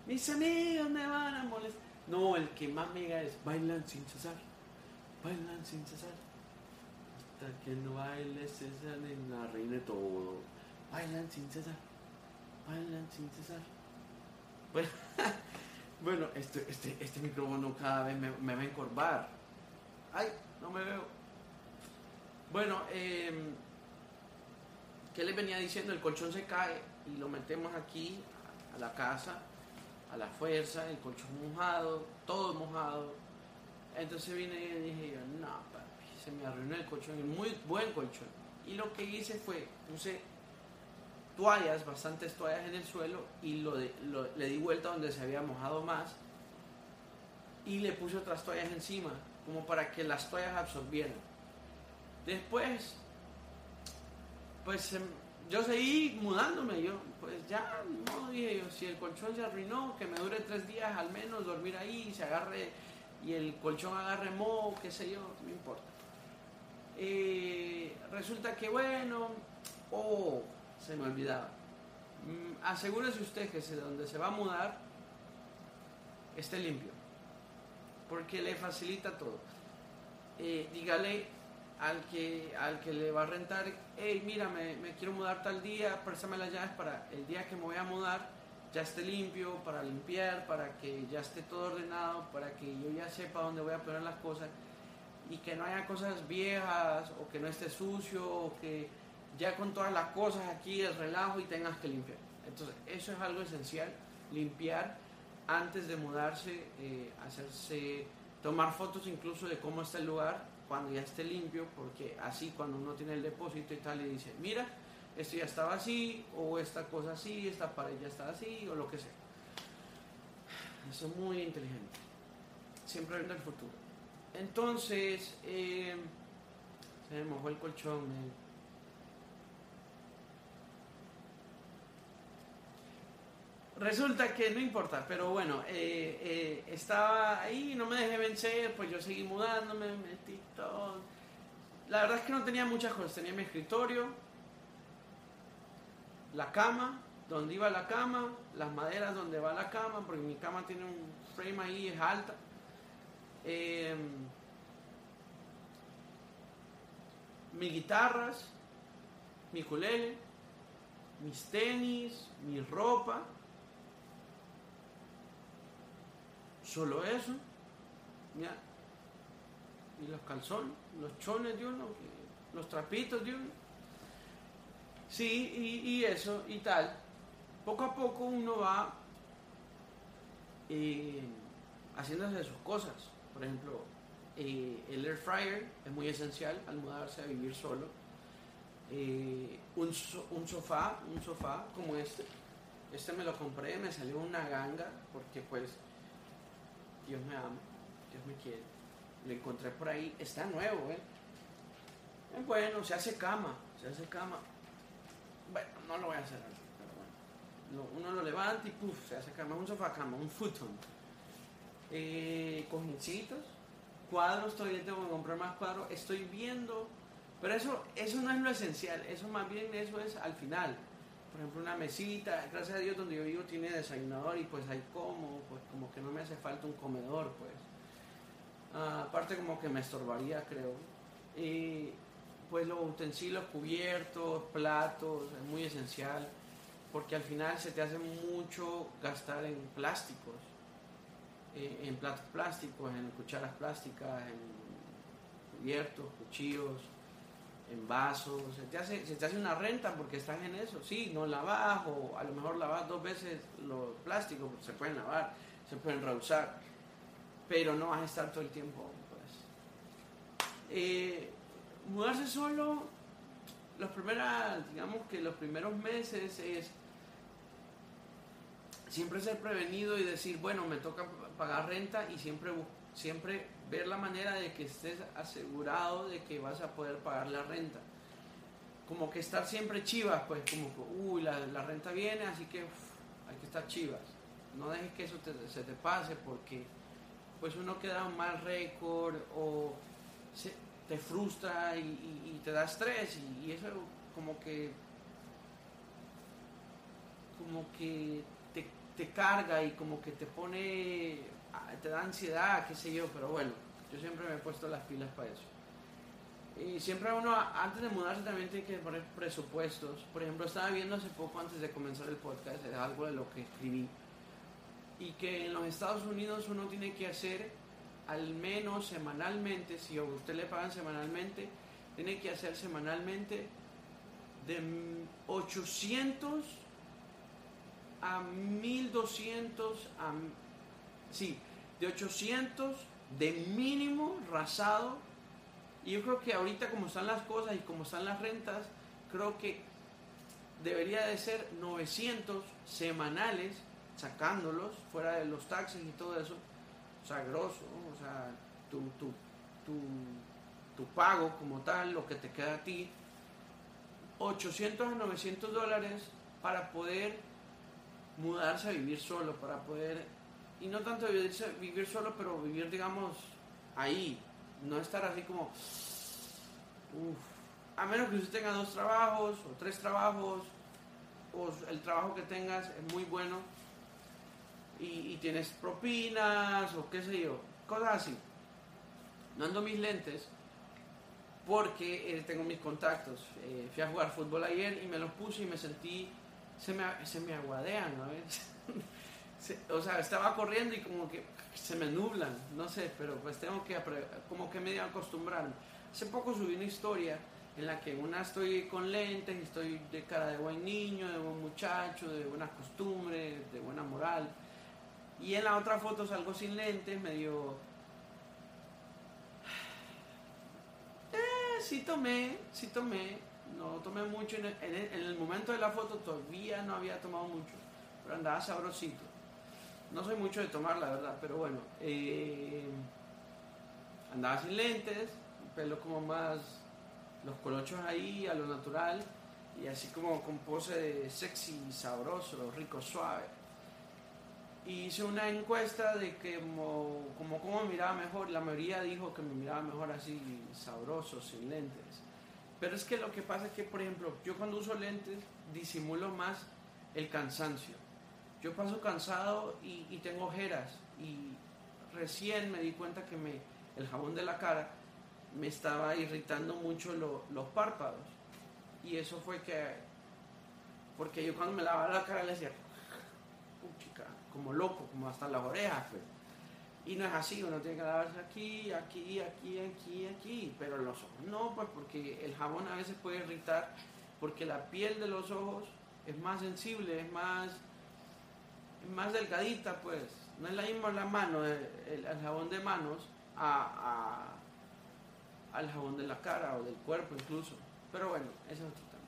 Mis amigos me van a molestar. No, el que más me es bailan sin cesar. Bailan sin cesar. Que no baile César en la reina de todo. Bailan sin cesar. Bailan sin cesar. Bueno, bueno este, este, este micrófono cada vez me, va a encorvar. Ay, no me veo. Bueno, eh, ¿qué les venía diciendo? El colchón se cae y lo metemos aquí a la casa, a la fuerza, el colchón mojado, todo mojado. Entonces vine y dije yo, no, se me arruinó el colchón, y muy buen colchón. Y lo que hice fue, puse toallas, bastantes toallas en el suelo y lo, de- lo- le di vuelta donde se había mojado más y le puse otras toallas encima, como para que las toallas absorbieran. Después, pues em, yo seguí mudándome, yo pues ya, no dije yo, si el colchón se arruinó, que me dure tres días al menos dormir ahí se agarre y el colchón agarre moho, qué sé yo, no importa. Resulta que bueno, oh, se me olvidaba. Mm, asegúrese usted que donde se va a mudar esté limpio, porque le facilita todo. Eh, dígale al que, al que le va a rentar, hey, mira, me, me quiero mudar tal día, préstame las llaves para el día que me voy a mudar, ya esté limpio, para limpiar, para que ya esté todo ordenado, para que yo ya sepa dónde voy a poner las cosas y que no haya cosas viejas o que no esté sucio o que ya con todas las cosas aquí el relajo y tengas que limpiar. Entonces, eso es algo esencial, limpiar antes de mudarse, eh, hacerse, tomar fotos incluso de cómo está el lugar cuando ya esté limpio, porque así cuando uno tiene el depósito y tal y dice, mira, esto ya estaba así, o esta cosa así, esta pared ya está así, o lo que sea. Eso es muy inteligente. Siempre viendo el futuro. Entonces, eh, se me mojó el colchón. man. Resulta que no importa, pero bueno, eh, eh, estaba ahí, no me dejé vencer, pues yo seguí mudándome, metí todo. La verdad es que no tenía muchas cosas, tenía mi escritorio, la cama, donde iba la cama, las maderas donde va la cama, porque mi cama tiene un frame ahí, es alta. Eh, mis guitarras, mi culele, mis tenis, mi ropa. Solo eso. ¿ya? Y los calzones, los chones de uno, los trapitos de uno. Sí, y, y eso y tal. Poco a poco uno va eh, haciéndose sus cosas. Por ejemplo, eh, el air fryer es muy esencial al mudarse a vivir solo. Eh, un, so- un sofá, un sofá como este. Este me lo compré, me salió una ganga porque pues Dios me ama, Dios me quiere. Lo encontré por ahí, está nuevo, ¿eh? Es bueno, se hace cama, se hace cama. Bueno, no lo voy a hacer pero bueno. Uno lo levanta y puff, se hace cama, un sofá cama, un futon. Eh, cojincitos, cuadros, todavía tengo que comprar más cuadros. Estoy viendo, pero eso, eso no es lo esencial, eso más bien eso es al final. Por ejemplo, una mesita, gracias a Dios donde yo vivo tiene desayunador y pues hay como, pues como que no me hace falta un comedor, pues. Ah, aparte como que me estorbaría, creo. Y pues los utensilios cubiertos, platos, es muy esencial, porque al final se te hace mucho gastar en plásticos, eh, en platos plásticos, en cucharas plásticas, en cubiertos, cuchillos, en vasos, se te hace, una renta porque estás en eso, sí, no lavas o a lo mejor lavas dos veces los plásticos, porque se pueden lavar, se pueden reusar, pero no vas a estar todo el tiempo, pues. Eh, mudarse solo, los primeras, digamos que los primeros meses es siempre ser prevenido y decir, bueno, me toca pagar renta y siempre, siempre ver la manera de que estés asegurado de que vas a poder pagar la renta. Como que estar siempre chivas, pues como, uy, la, la renta viene, así que hay que estar chivas. No dejes que eso se te pase porque pues uno queda un mal récord o se- te frustra y te da estrés y, y eso como que como que te, carga y como que te pone ah, te da ansiedad qué sé yo pero bueno yo siempre me he puesto las pilas para eso. Y siempre uno antes de mudarse también tiene que poner presupuestos. Por ejemplo estaba viendo hace poco antes de comenzar el podcast es algo de lo que escribí. Y que en los Estados Unidos uno tiene que hacer al menos semanalmente, si a usted le pagan semanalmente, tiene que hacer semanalmente de mm, 800 a 1200 a sí, de 800 de mínimo rasado. Y yo creo que ahorita como están las cosas y como están las rentas, creo que debería de ser 900 semanales sacándolos fuera de los taxes y todo eso, o grosso, o sea, tu, tu, tu, tu pago como tal, lo que te queda a ti, 800 a 900 dólares para poder mudarse a vivir solo, para poder, y no tanto vivir, vivir solo, pero vivir, digamos, ahí, no estar así como, a menos que usted tenga dos trabajos o tres trabajos, o el trabajo que tengas es muy bueno y, y tienes propinas o qué sé yo, cosas así. No ando mis lentes porque eh, tengo mis contactos. Eh, fui a jugar fútbol ayer y me los puse y me sentí, se me, se me aguadean, ¿no ves? Se- o sea, estaba corriendo y como que se me nublan, no sé, pero pues tengo que como que medio acostumbrarme. Hace poco subí una historia en la que una estoy con lentes, estoy de cara de buen niño, de buen muchacho, de buenas costumbres, de buena moral. Y en la otra foto salgo sin lentes, medio... Eh, sí tomé, sí tomé. No tomé mucho. En el, en el- en el momento de la foto todavía no había tomado mucho. Pero andaba sabrosito. No soy mucho de tomar, la verdad, pero bueno. eh, andaba sin lentes, pelo como más... Los colochos ahí, a lo natural. Y así como con pose de sexy, sabroso, rico, suave y hice una encuesta de que como, como cómo me miraba mejor, la mayoría dijo que me miraba mejor así, sabroso, sin lentes. Pero es que lo que pasa es que, por ejemplo, yo cuando uso lentes disimulo más el cansancio. Yo paso cansado y, y tengo ojeras y recién me di cuenta que me, el jabón de la cara me estaba irritando mucho los párpados. Y eso fue que, porque yo cuando me lavaba la cara le decía, como loco, como hasta las orejas, pues. Y no es así, uno tiene que lavarse aquí, aquí, aquí, aquí, aquí, pero los ojos no, pues porque el jabón a veces puede irritar, porque la piel de los ojos es más sensible, es más, es más delgadita, pues. No es la misma la mano, el, el, jabón de manos a, al jabón de la cara o del cuerpo incluso. Pero bueno, eso es otro tema.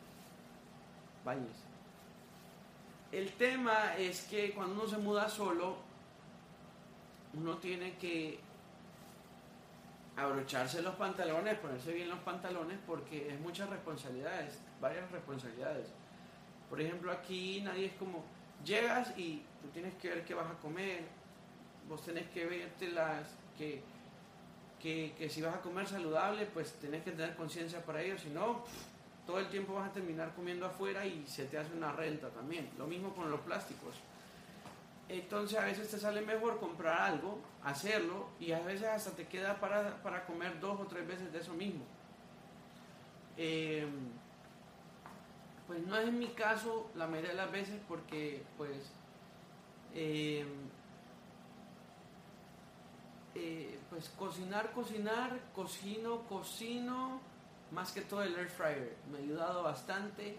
Bañes. El tema es que cuando uno se muda solo, uno tiene que abrocharse los pantalones, ponerse bien los pantalones, porque es muchas responsabilidades, varias responsabilidades. Por ejemplo, aquí nadie es como, llegas y tú tienes que ver qué vas a comer, vos tenés que verte las, que, que, si vas a comer saludable, pues tenés que tener conciencia para ello, si no, todo el tiempo vas a terminar comiendo afuera y se te hace una renta también. Lo mismo con los plásticos. Entonces a veces te sale mejor comprar algo, hacerlo y a veces hasta te queda para, para comer dos o tres veces de eso mismo. Em, pues no es en mi caso la mayoría de las veces porque pues em, eh, pues cocinar, cocinar, cocino, cocino, más que todo el air fryer. Me ha ayudado bastante.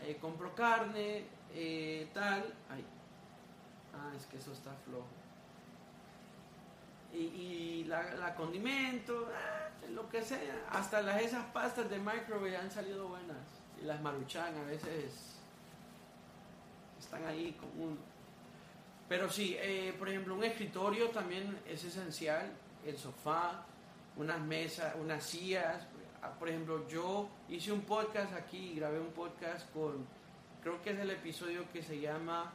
Eh, compro carne, eh, tal. Ay. Ah, es que eso está flojo. Y, la, condimento, ah, lo que sea. Hasta las, esas pastas de microwave han salido buenas. Y las maruchan a veces están ahí con un pero sí, eh, por ejemplo, un escritorio también es esencial, el sofá, unas mesas, unas sillas. Ah, por ejemplo, yo hice un podcast aquí, grabé un podcast con, creo que es el episodio que se llama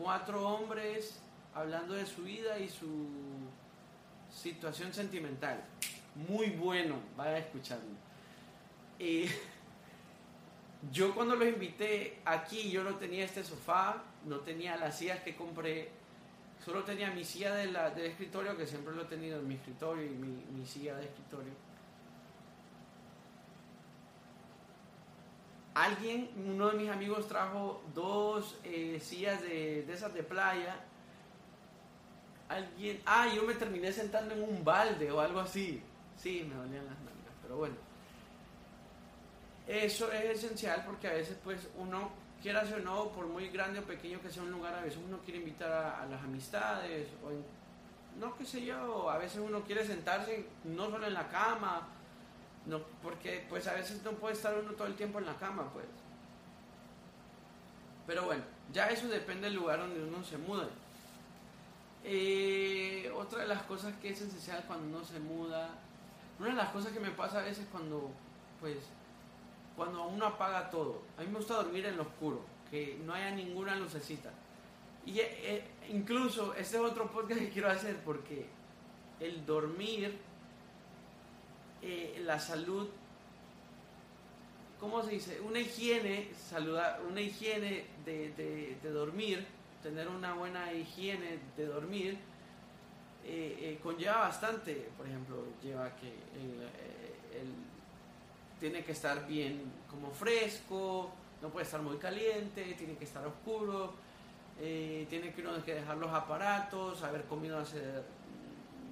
Cuatro hombres hablando de su vida y su situación sentimental. Muy bueno, vaya a escucharlo. Y yo cuando los invité aquí, yo no tenía este sofá, no tenía las sillas que compré, solo tenía mi silla de la, del escritorio, que siempre lo he tenido en mi escritorio y mi, silla de escritorio. Alguien, uno de mis amigos trajo dos eh, sillas de, esas de playa. Alguien, ah, yo me terminé sentando en un balde o algo así. Sí, me dolían las manos, pero bueno eso es esencial porque a veces pues uno, quiera o no, por muy grande o pequeño que sea un lugar, a veces uno quiere invitar a, las amistades, o no qué sé yo, a veces uno quiere sentarse no solo en la cama, no, porque pues a veces no puede estar uno todo el tiempo en la cama, pues. Pero bueno, ya eso depende del lugar donde uno se muda. Eh, otra de las cosas que es esencial cuando uno se muda, una de las cosas que me pasa a veces cuando pues cuando uno apaga todo. A mí me gusta dormir en lo oscuro, que no haya ninguna lucecita. Y eh, incluso este es otro podcast que quiero hacer porque el dormir, eh, la salud, ¿cómo se dice? Una higiene, saludar, una higiene de, dormir, tener una buena higiene de dormir, conlleva bastante, por ejemplo, lleva que tiene que estar bien como fresco, no puede estar muy caliente, tiene que estar oscuro, eh, tiene que uno que dejar los aparatos, haber comido hace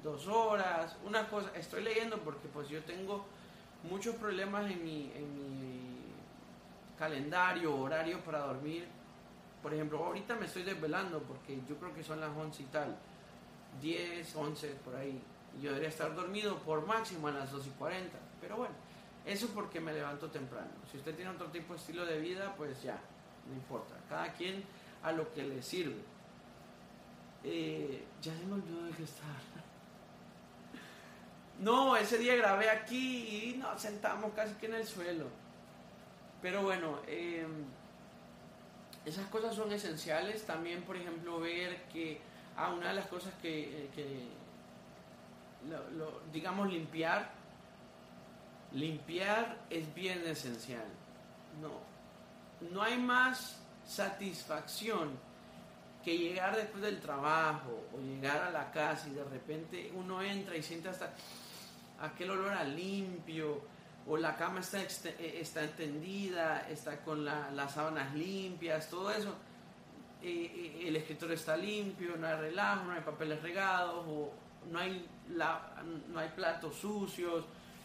dos horas, una cosa, estoy leyendo porque pues yo tengo muchos problemas en mi, en mi calendario, horario para dormir. Por ejemplo, ahorita me estoy desvelando porque yo creo que son las 11 y tal, 10, 11 por ahí. Yo debería estar dormido por máximo a las 2 y 40, pero bueno eso porque me levanto temprano. Si usted tiene otro tipo de estilo de vida, pues ya, no importa. Cada quien a lo que le sirve. Eh, ya se me olvidó de qué estar. No, ese día grabé aquí y nos sentamos casi que en el suelo. Pero bueno, em, esas cosas son esenciales. También, por ejemplo, ver que ah, una de las cosas que, eh, digamos, limpiar Limpiar es bien esencial. No, no hay más satisfacción que llegar después del trabajo o llegar a la casa y de repente uno entra y siente hasta aquel olor a limpio, o la cama está, eh, está está con las sábanas limpias, todo eso. Eh, eh, el escritorio está limpio, no hay relajo, no hay papeles regados, o no hay, no hay platos sucios,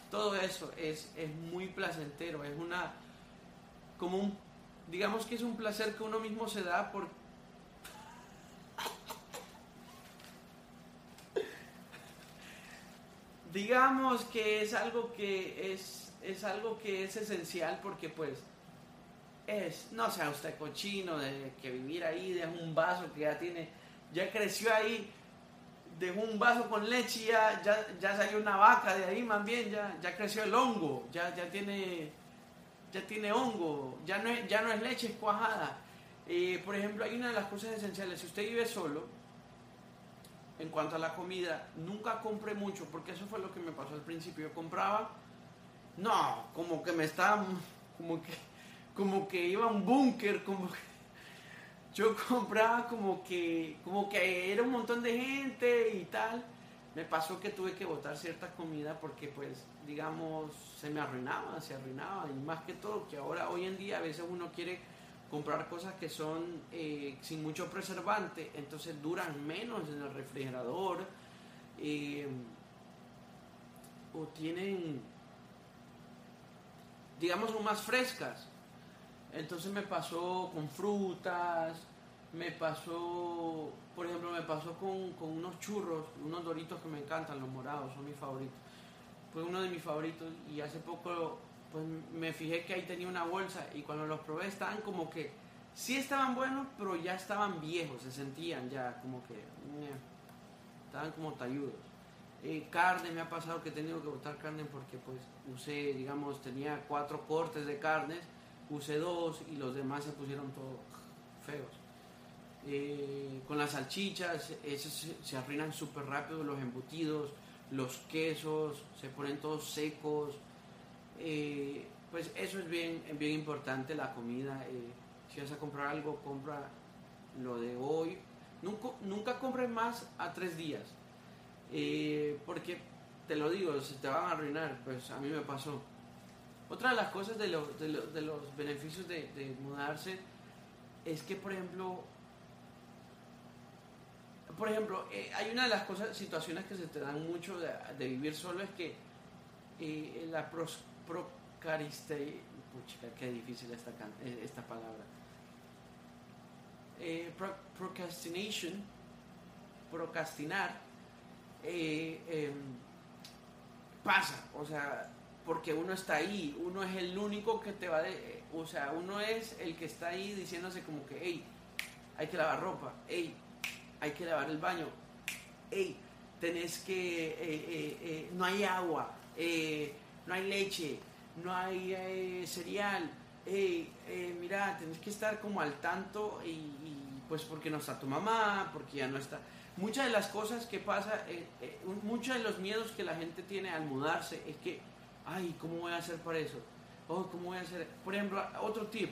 todo eso es, es muy placentero, es una, como digamos que es un placer que uno mismo se da por, digamos que es algo que es, es algo que es esencial porque pues es, no sea usted cochino de que vivir ahí, de un vaso que ya tiene, ya creció ahí, dejó un vaso con leche y ya, ya, salió una vaca de ahí más bien, ya, ya creció el hongo, ya, ya tiene ya tiene hongo, ya no es, ya no es leche, es cuajada. Eh, por ejemplo, hay una de las cosas esenciales, si usted vive solo, en cuanto a la comida, nunca compre mucho, porque eso fue lo que me pasó al principio. Yo compraba, no, como que me estaba, como que, como que iba a un búnker, como que yo compraba como que, como que era un montón de gente y tal. Me pasó que tuve que botar cierta comida porque, pues, digamos, se me arruinaba, se arruinaba. Y más que todo, que ahora, hoy en día, a veces uno quiere comprar cosas que son eh, sin mucho preservante, entonces duran menos en el refrigerador eh, o tienen, digamos, son más frescas. Entonces me pasó con frutas, me pasó, por ejemplo, me pasó con, con unos churros, unos doritos que me encantan, los morados, son mis favoritos. Fue uno de mis favoritos y hace poco pues me fijé que ahí tenía una bolsa y cuando los probé estaban como que, sí estaban buenos, pero ya estaban viejos, se sentían ya como que, estaban como talludos. Eh, carne, me ha pasado que he tenido que botar carne porque pues usé, digamos, tenía cuatro cortes de carnes, usé dos y los demás se pusieron todos feos. Eh, con las salchichas, esos se, arruinan súper rápido, los embutidos, los quesos, se ponen todos secos. Eh, pues eso es bien, bien importante, la comida. Eh, si vas a comprar algo, compra lo de hoy. Nunca, nunca compres más a tres días. Eh, porque te lo digo, se te van a arruinar. Pues a mí me pasó. Otra de las cosas de, de, los beneficios de, mudarse es que, por ejemplo, por ejemplo, hay una de las cosas, situaciones que se te dan mucho de, vivir solo es que la pros, Procariste, pucha, qué difícil esta, eh, esta palabra. Eh, procrastination, procrastinar, eh, em, pasa, o sea, porque uno está ahí, uno es el único que te va de, o sea, uno es el que está ahí diciéndose como que, hey, hay que lavar ropa, hey, hay que lavar el baño, hey, tenés que, no hay agua, no hay leche, no hay eh, cereal, eh, mira, tenés que estar como al tanto y, pues porque no está tu mamá, porque ya no está. Muchas de las cosas que pasa, eh, muchos de los miedos que la gente tiene al mudarse es que, ay, ¿cómo voy a hacer para eso? Oh, ¿cómo voy a hacer? Por ejemplo, otro tip.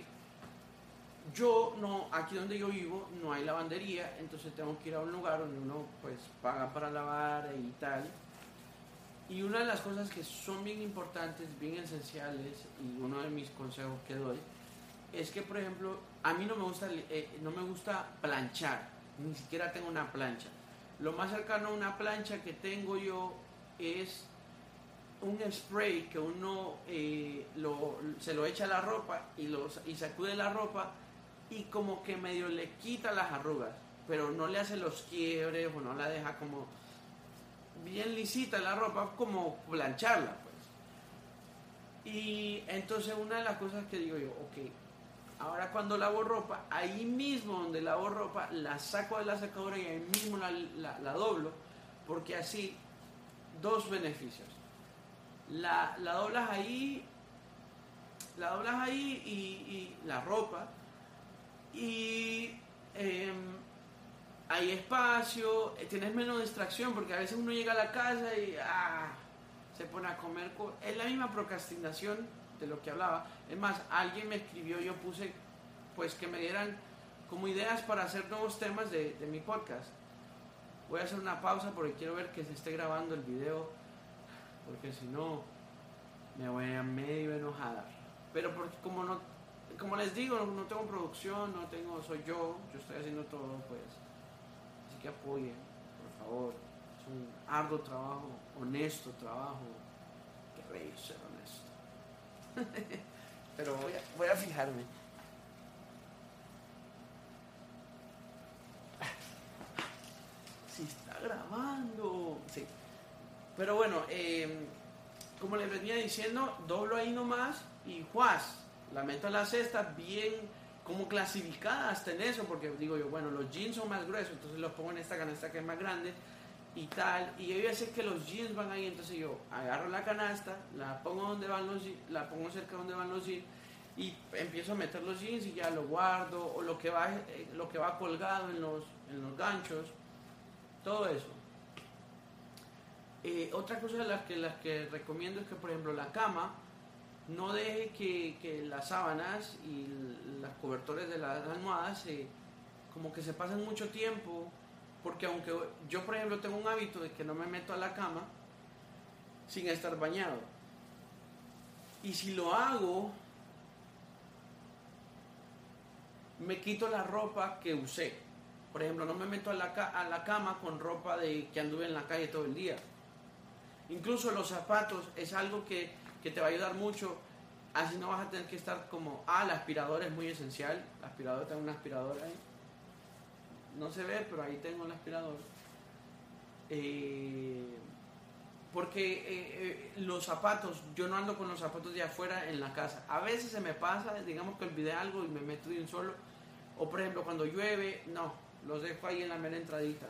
Yo no, aquí donde yo vivo no hay lavandería, entonces tengo que ir a un lugar donde uno pues paga para lavar y tal. Y una de las cosas que son bien importantes, bien esenciales, y uno de mis consejos que doy, es que, por ejemplo, a mí no me gusta, eh, no me gusta planchar, ni siquiera tengo una plancha. Lo más cercano a una plancha que tengo yo es un spray que uno eh, se lo echa a la ropa y, y sacude la ropa y como que medio le quita las arrugas, pero no le hace los quiebres o no la deja como bien lisita la ropa, como plancharla, pues. Y entonces una de las cosas que digo yo, ok, ahora cuando lavo ropa, ahí mismo donde lavo ropa, la saco de la secadora y ahí mismo la, la, doblo, porque así, dos beneficios. La, la doblas ahí, la doblas ahí y, la ropa, y em, hay espacio, eh, tienes menos distracción, porque a veces uno llega a la casa y ah, se pone a comer. Es la misma procrastinación de lo que hablaba. Es más, alguien me escribió, yo puse pues que me dieran como ideas para hacer nuevos temas de, mi podcast. Voy a hacer una pausa porque quiero ver que se esté grabando el video, porque si no me voy a medio enojada. Pero como no, como les digo, no tengo producción, no tengo, soy yo, yo estoy haciendo todo, pues. Que apoyen, por favor. Es un arduo trabajo, honesto trabajo. Que ser honesto. Pero voy a, voy a fijarme. Si está grabando. Sí. Pero bueno, eh, como les venía diciendo, doblo ahí nomás y juaz, la meto en la cesta bien como clasificada hasta en eso, porque digo yo, bueno, los jeans son más gruesos, entonces los pongo en esta canasta que es más grande y tal, y yo sé que los jeans van ahí, entonces yo agarro la canasta, la pongo donde van los la pongo cerca donde van los jeans y empiezo a meter los jeans y ya lo guardo o lo que va eh, lo que va colgado en los en los ganchos, todo eso. Eh, otra cosa de las que, las que recomiendo es que, por ejemplo, la cama no deje que, las sábanas y las cobertores de las almohadas como que se pasen mucho tiempo, porque aunque yo, por ejemplo, tengo un hábito de que no me meto a la cama sin estar bañado. Y si lo hago, me quito la ropa que usé. Por ejemplo, no me meto a la, a la cama con ropa de que anduve en la calle todo el día Incluso los zapatos es algo que, te va a ayudar mucho. Así no vas a tener que estar como, ah, el aspirador es muy esencial. El aspirador, tengo un aspirador ahí. No se ve, pero ahí tengo el aspirador. Eh, porque eh, eh, los zapatos, yo no ando con los zapatos de afuera en la casa. A veces se me pasa, digamos que olvidé algo y me meto de un solo. O por ejemplo, cuando llueve, no, los dejo ahí en la mera entradita.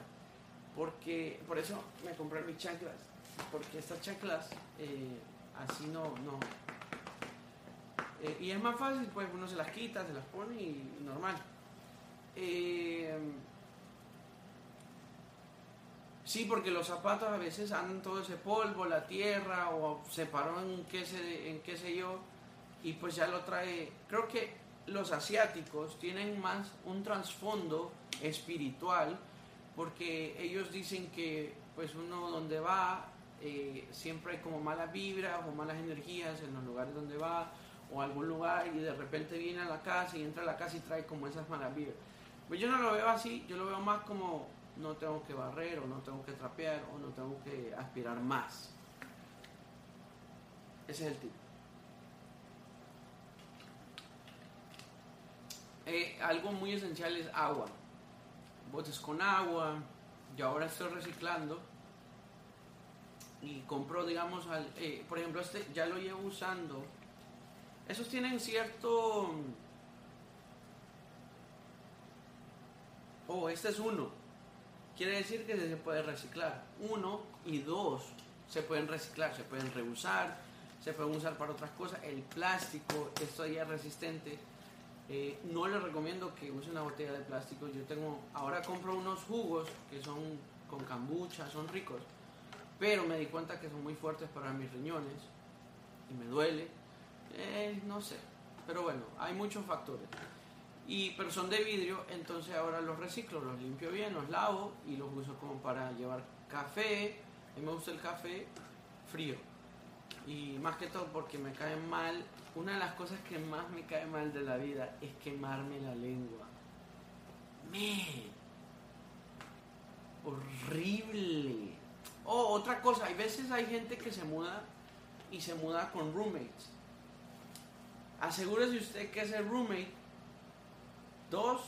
Porque, por eso me compré mis chanclas porque estas chanclas eh, así no, no. Eh, y es más fácil, pues uno se las quita, se las pone y normal. Eh, sí, porque los zapatos a veces andan todo ese polvo, la tierra, o se paró en qué, sé, en qué sé yo, y pues ya lo trae. Creo que los asiáticos tienen más un trasfondo espiritual, porque ellos dicen que pues uno donde va eh, siempre hay como malas vibras o malas energías en los lugares donde va o algún lugar y de repente viene a la casa y entra a la casa y trae como esas malas vibras. Pues yo no lo veo así, yo lo veo más como no tengo que barrer o no tengo que trapear o no tengo que aspirar más. Ese es el tipo. Eh, algo muy esencial es agua. Botes con agua. Yo ahora estoy reciclando y compro, digamos, al, eh, por ejemplo, este ya lo llevo usando. Esos tienen cierto... Oh, este es uno. Quiere decir que se puede reciclar. Uno y dos se pueden reciclar, se pueden reusar, se pueden usar para otras cosas. El plástico, esto ya es resistente. Eh, no les recomiendo que use una botella de plástico. Yo tengo, ahora compro unos jugos que son con cambucha, son ricos pero me di cuenta que son muy fuertes para mis riñones y me duele. Eh, no sé, pero bueno, hay muchos factores. Y, pero son de vidrio, entonces ahora los reciclo, los limpio bien, los lavo y los uso como para llevar café. A me gusta el café frío. Y más que todo porque me cae mal, una de las cosas que más me cae mal de la vida es quemarme la lengua. Me horrible. Oh, otra cosa, hay veces hay gente que se muda y se muda con roommates. Asegúrese usted que ese roommate, dos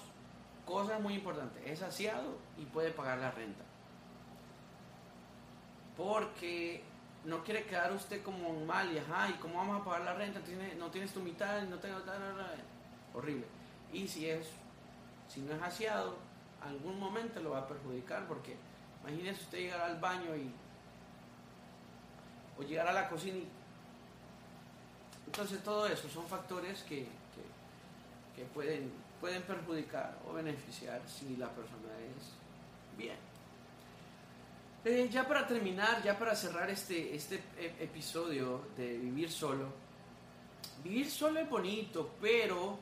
cosas muy importantes, es aseado y puede pagar la renta. Porque no quiere quedar usted como mal y ajá, ¿y cómo vamos a pagar la renta? no tienes tu mitad, no tengo... Horrible. Y si es, si no es aseado, algún momento lo va a perjudicar porque Imagínese usted llegar al baño y. o llegar a la cocina. Entonces, todo eso son factores que, pueden, pueden perjudicar o beneficiar si la persona es bien. Eh, ya para terminar, ya para cerrar este, este e, episodio de vivir solo, vivir solo es bonito, pero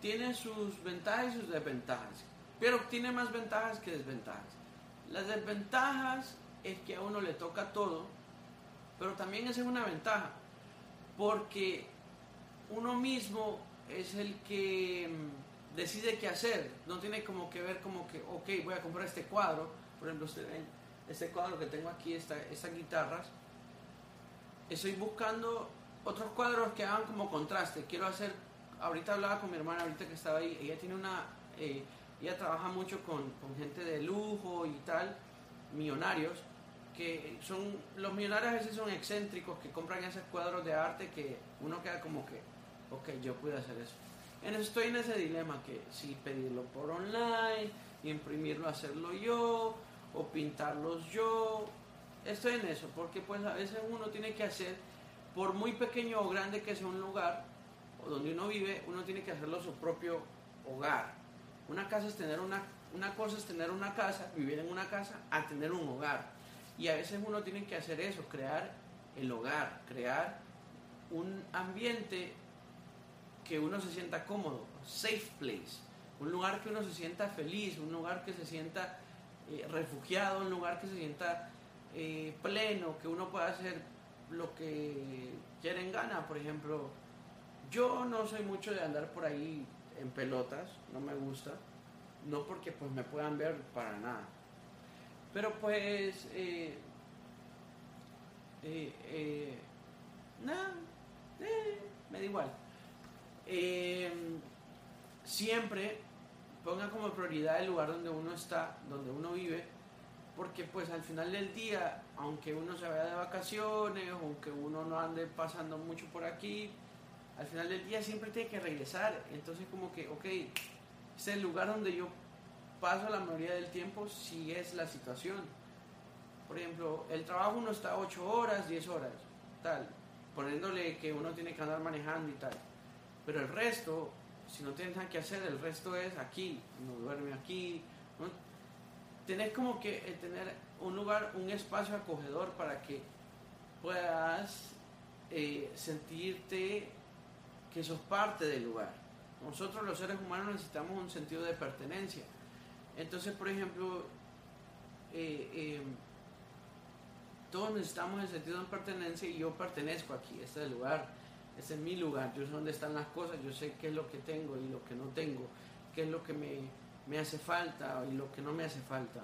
tiene sus ventajas y sus desventajas, pero tiene más ventajas que desventajas. Las desventajas es que a uno le toca todo, pero también esa es una ventaja, porque uno mismo es el que mm, decide qué hacer, no tiene como que ver como que, ok, voy a comprar este cuadro, por ejemplo, ustedes ven este cuadro que tengo aquí, esta, estas guitarras, estoy buscando otros cuadros que hagan como contraste, quiero hacer, ahorita hablaba con mi hermana, ahorita que estaba ahí, ella tiene una, eh, ella trabaja mucho con, con gente de lujo y tal, millonarios, que son, los millonarios a veces son excéntricos, que compran esos cuadros de arte que uno queda como que, ok, yo puedo hacer eso. En eso estoy en ese dilema, que si pedirlo por online, imprimirlo, hacerlo yo, o pintarlos yo. Estoy en eso, porque pues a veces uno tiene que hacer, por muy pequeño o grande que sea un lugar, o donde uno vive, uno tiene que hacerlo su propio hogar. Una casa es tener una, una cosa es tener una casa, vivir en una casa, a tener un hogar. Y a veces uno tiene que hacer eso, crear el hogar, crear un ambiente que uno se sienta cómodo, safe place, un lugar que uno se sienta feliz, un lugar que se sienta eh, refugiado, un lugar que se sienta eh, pleno, que uno pueda hacer lo que quiera en gana. Por ejemplo, yo no soy mucho de andar por ahí en pelotas, no me gusta, no porque pues me puedan ver para nada. Pero pues, eh, nada, me da igual. siempre ponga como prioridad el lugar donde uno está, donde uno vive, porque pues al final del día, aunque uno se vaya de vacaciones, aunque uno no ande pasando mucho por aquí, al final del día siempre tiene que regresar. Entonces como que, ok, es el lugar donde yo paso la mayoría del tiempo si es la situación. Por ejemplo, el trabajo uno está 8 horas, 10 horas, tal, poniéndole que uno tiene que andar manejando y tal. Pero el resto, si no tienes nada que hacer, el resto es aquí, no duerme aquí. ¿no? Tenés como que eh, tener un lugar, un espacio acogedor para que puedas eh, sentirte que sos parte del lugar. Nosotros los seres humanos necesitamos un sentido de pertenencia. Entonces, por ejemplo, eh, todos necesitamos el sentido de pertenencia y yo pertenezco aquí, este es el lugar ese es mi lugar, yo sé dónde están las cosas, yo sé qué es lo que tengo y lo que no tengo, qué es lo que me, hace falta y lo que no me hace falta.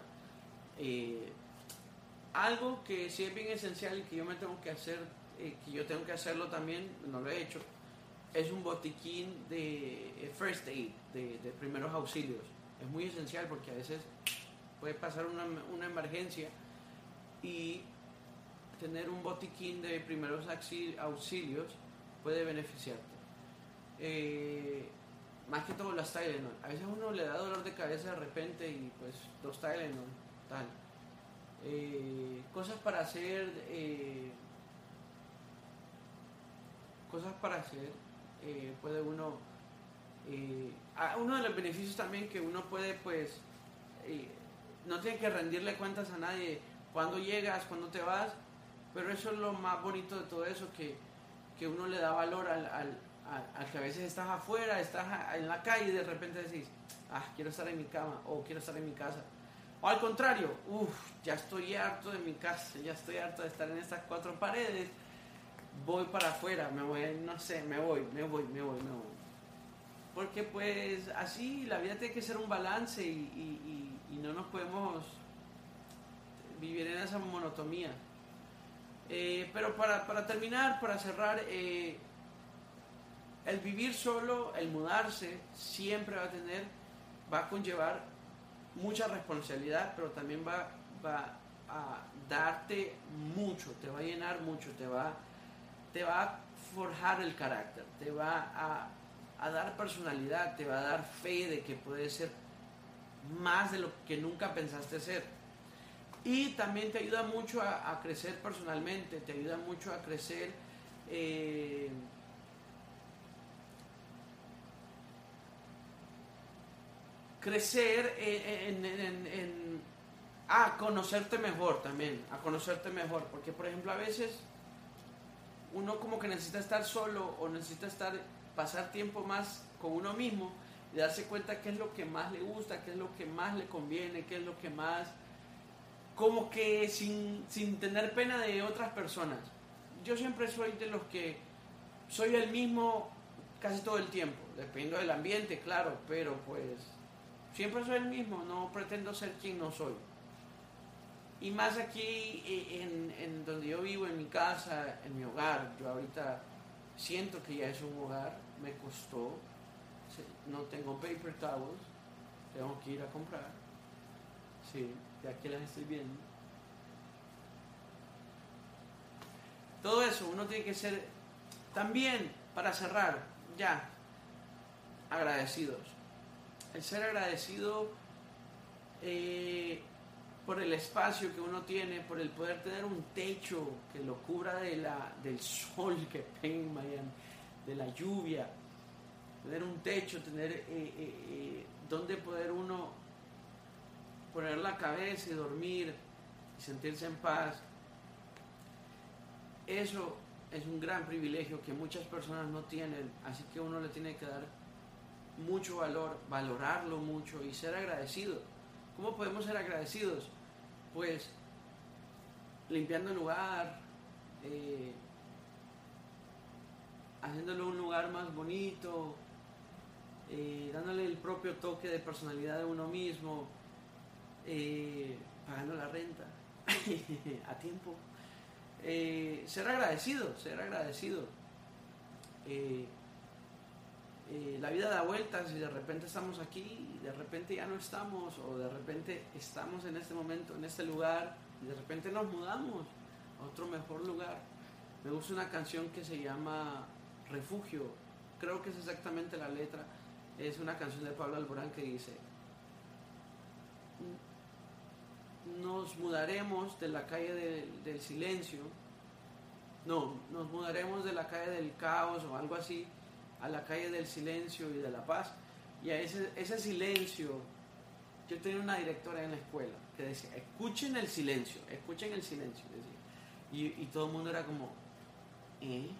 Eh, algo que sí es bien esencial y que yo me tengo que hacer, eh, que yo tengo que hacerlo también, no lo he hecho, es un botiquín de eh, first aid, de, primeros auxilios. Es muy esencial porque a veces puede pasar una, una emergencia y tener un botiquín de primeros auxilios puede beneficiarte. Eh, más que todo las Tylenol. A veces uno le da dolor de cabeza de repente y pues dos Tylenol, tal. Eh, cosas para hacer, cosas para hacer, puede uno, ah, uno de los beneficios también que uno puede pues, no tiene que rendirle cuentas a nadie cuando llegas, cuando te vas, pero eso es lo más bonito de todo eso, que que uno le da valor al, al, que a veces estás afuera, estás en la calle y de repente decís, ah, quiero estar en mi cama o quiero estar en mi casa. O al contrario, uff, ya estoy harto de mi casa, ya estoy harto de estar en estas cuatro paredes, voy para afuera, me voy, no sé, me voy, me voy, me voy, me voy. Porque pues así la vida tiene que ser un balance y, no nos podemos vivir en esa monotomía. Eh, pero para, para, terminar, para cerrar, eh, el vivir solo, el mudarse, siempre va a tener, va a conllevar mucha responsabilidad, pero también va, va a darte mucho, te va a llenar mucho, te va, te va a forjar el carácter, te va a, a dar personalidad, te va a dar fe de que puedes ser más de lo que nunca pensaste ser. Y también te ayuda mucho a, crecer personalmente, te ayuda mucho a crecer eh, crecer en, a conocerte mejor también, a conocerte mejor, porque por ejemplo a veces uno como que necesita estar solo o necesita estar pasar tiempo más con uno mismo, y darse cuenta qué es lo que más le gusta, qué es lo que más le conviene, qué es lo que más, como que sin, sin tener pena de otras personas. Yo siempre soy de los que soy el mismo casi todo el tiempo, dependiendo del ambiente, claro, pero pues siempre soy el mismo, no pretendo ser quien no soy. Y más aquí eh, en, donde yo vivo, en mi casa, en mi hogar, yo ahorita siento que ya es un hogar, me costó, no tengo paper towels, tengo que ir a comprar. Sí, de aquí las estoy viendo. Todo eso, uno tiene que ser también, para cerrar, ya, agradecidos. El ser agradecido eh, por el espacio que uno tiene, por el poder tener un techo que lo cubra de la, del sol que pega de la lluvia, tener un techo, tener eh, eh, eh, donde poder uno poner la cabeza y dormir y sentirse en paz. Eso es un gran privilegio que muchas personas no tienen, así que uno le tiene que dar mucho valor, valorarlo mucho y ser agradecido. ¿Cómo podemos ser agradecidos? Pues limpiando el lugar, haciéndolo un lugar más bonito, eh, dándole el propio toque de personalidad de uno mismo, eh, pagando la renta a tiempo. Eh, ser agradecido, ser agradecido. La vida da vueltas y de repente estamos aquí, de repente ya no estamos, o de repente estamos en este momento, en este lugar, y de repente nos mudamos a otro mejor lugar. Me gusta una canción que se llama Refugio, creo que es exactamente la letra es una canción de Pablo Alborán que dice, nos mudaremos de la calle del silencio, no, nos mudaremos de la calle del caos o algo así, a la calle del silencio y de la paz. Y a ese, ese silencio, yo tenía una directora en la escuela que decía, escuchen el silencio, escuchen el silencio. Y, y todo el mundo era como, ¿eh?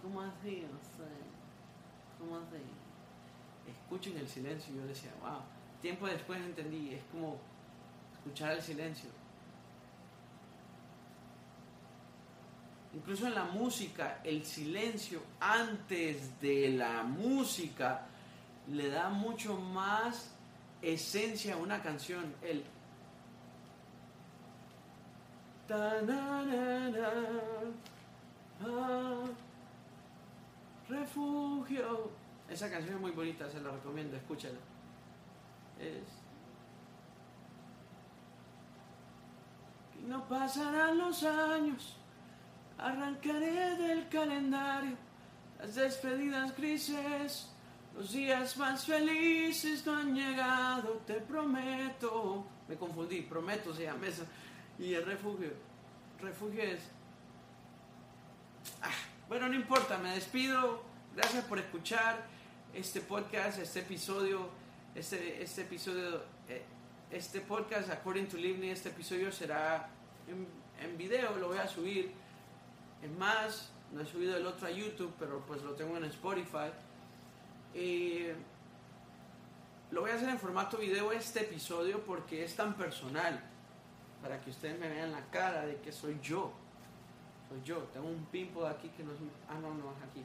¿Cómo así? ¿cómo Escuchen el silencio. Y yo decía, wow. Tiempo después entendí, es como escuchar el silencio. Incluso en la música, el silencio antes de la música le da mucho más esencia a una canción. El refugio. Esa canción es muy bonita, se la recomiendo, escúchala. Es. no pasarán los años, arrancaré del calendario las despedidas grises, los días más felices no han llegado, te prometo. Me confundí, prometo se llama eso. Y el refugio, refugio es. Ah, bueno, no importa, me despido. Gracias por escuchar este podcast, este episodio, este, este episodio, eh, este podcast, According to Livni, este episodio será en, en, video, lo voy a subir. Es más, no he subido el otro a YouTube, pero pues lo tengo en Spotify. lo voy a hacer en formato video este episodio porque es tan personal, para que ustedes me vean la cara de que soy yo soy yo. Tengo un pimpo aquí que no es. Ah, no, no, es aquí.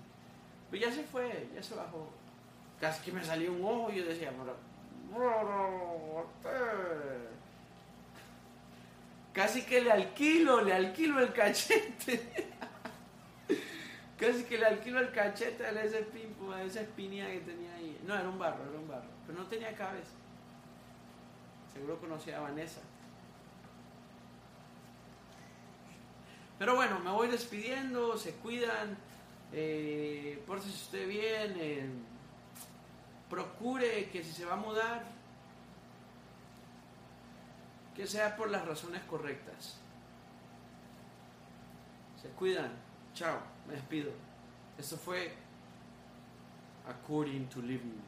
Pero ya se fue, ya se bajó. Casi que me salió un ojo y yo decía, Casi que le alquilo, le alquilo el cachete. Casi que le alquilo el cachete a ese pimpo, a esa espinilla que tenía ahí. No, era un barro, era un barro. Pero no tenía cabeza. Seguro conocía a Vanessa. Pero bueno, me voy despidiendo, se cuidan, eh, si usted bien, eh, procure que si se va a mudar, que sea por las razones correctas. Se cuidan. Chao, me despido. Esto fue According to Living.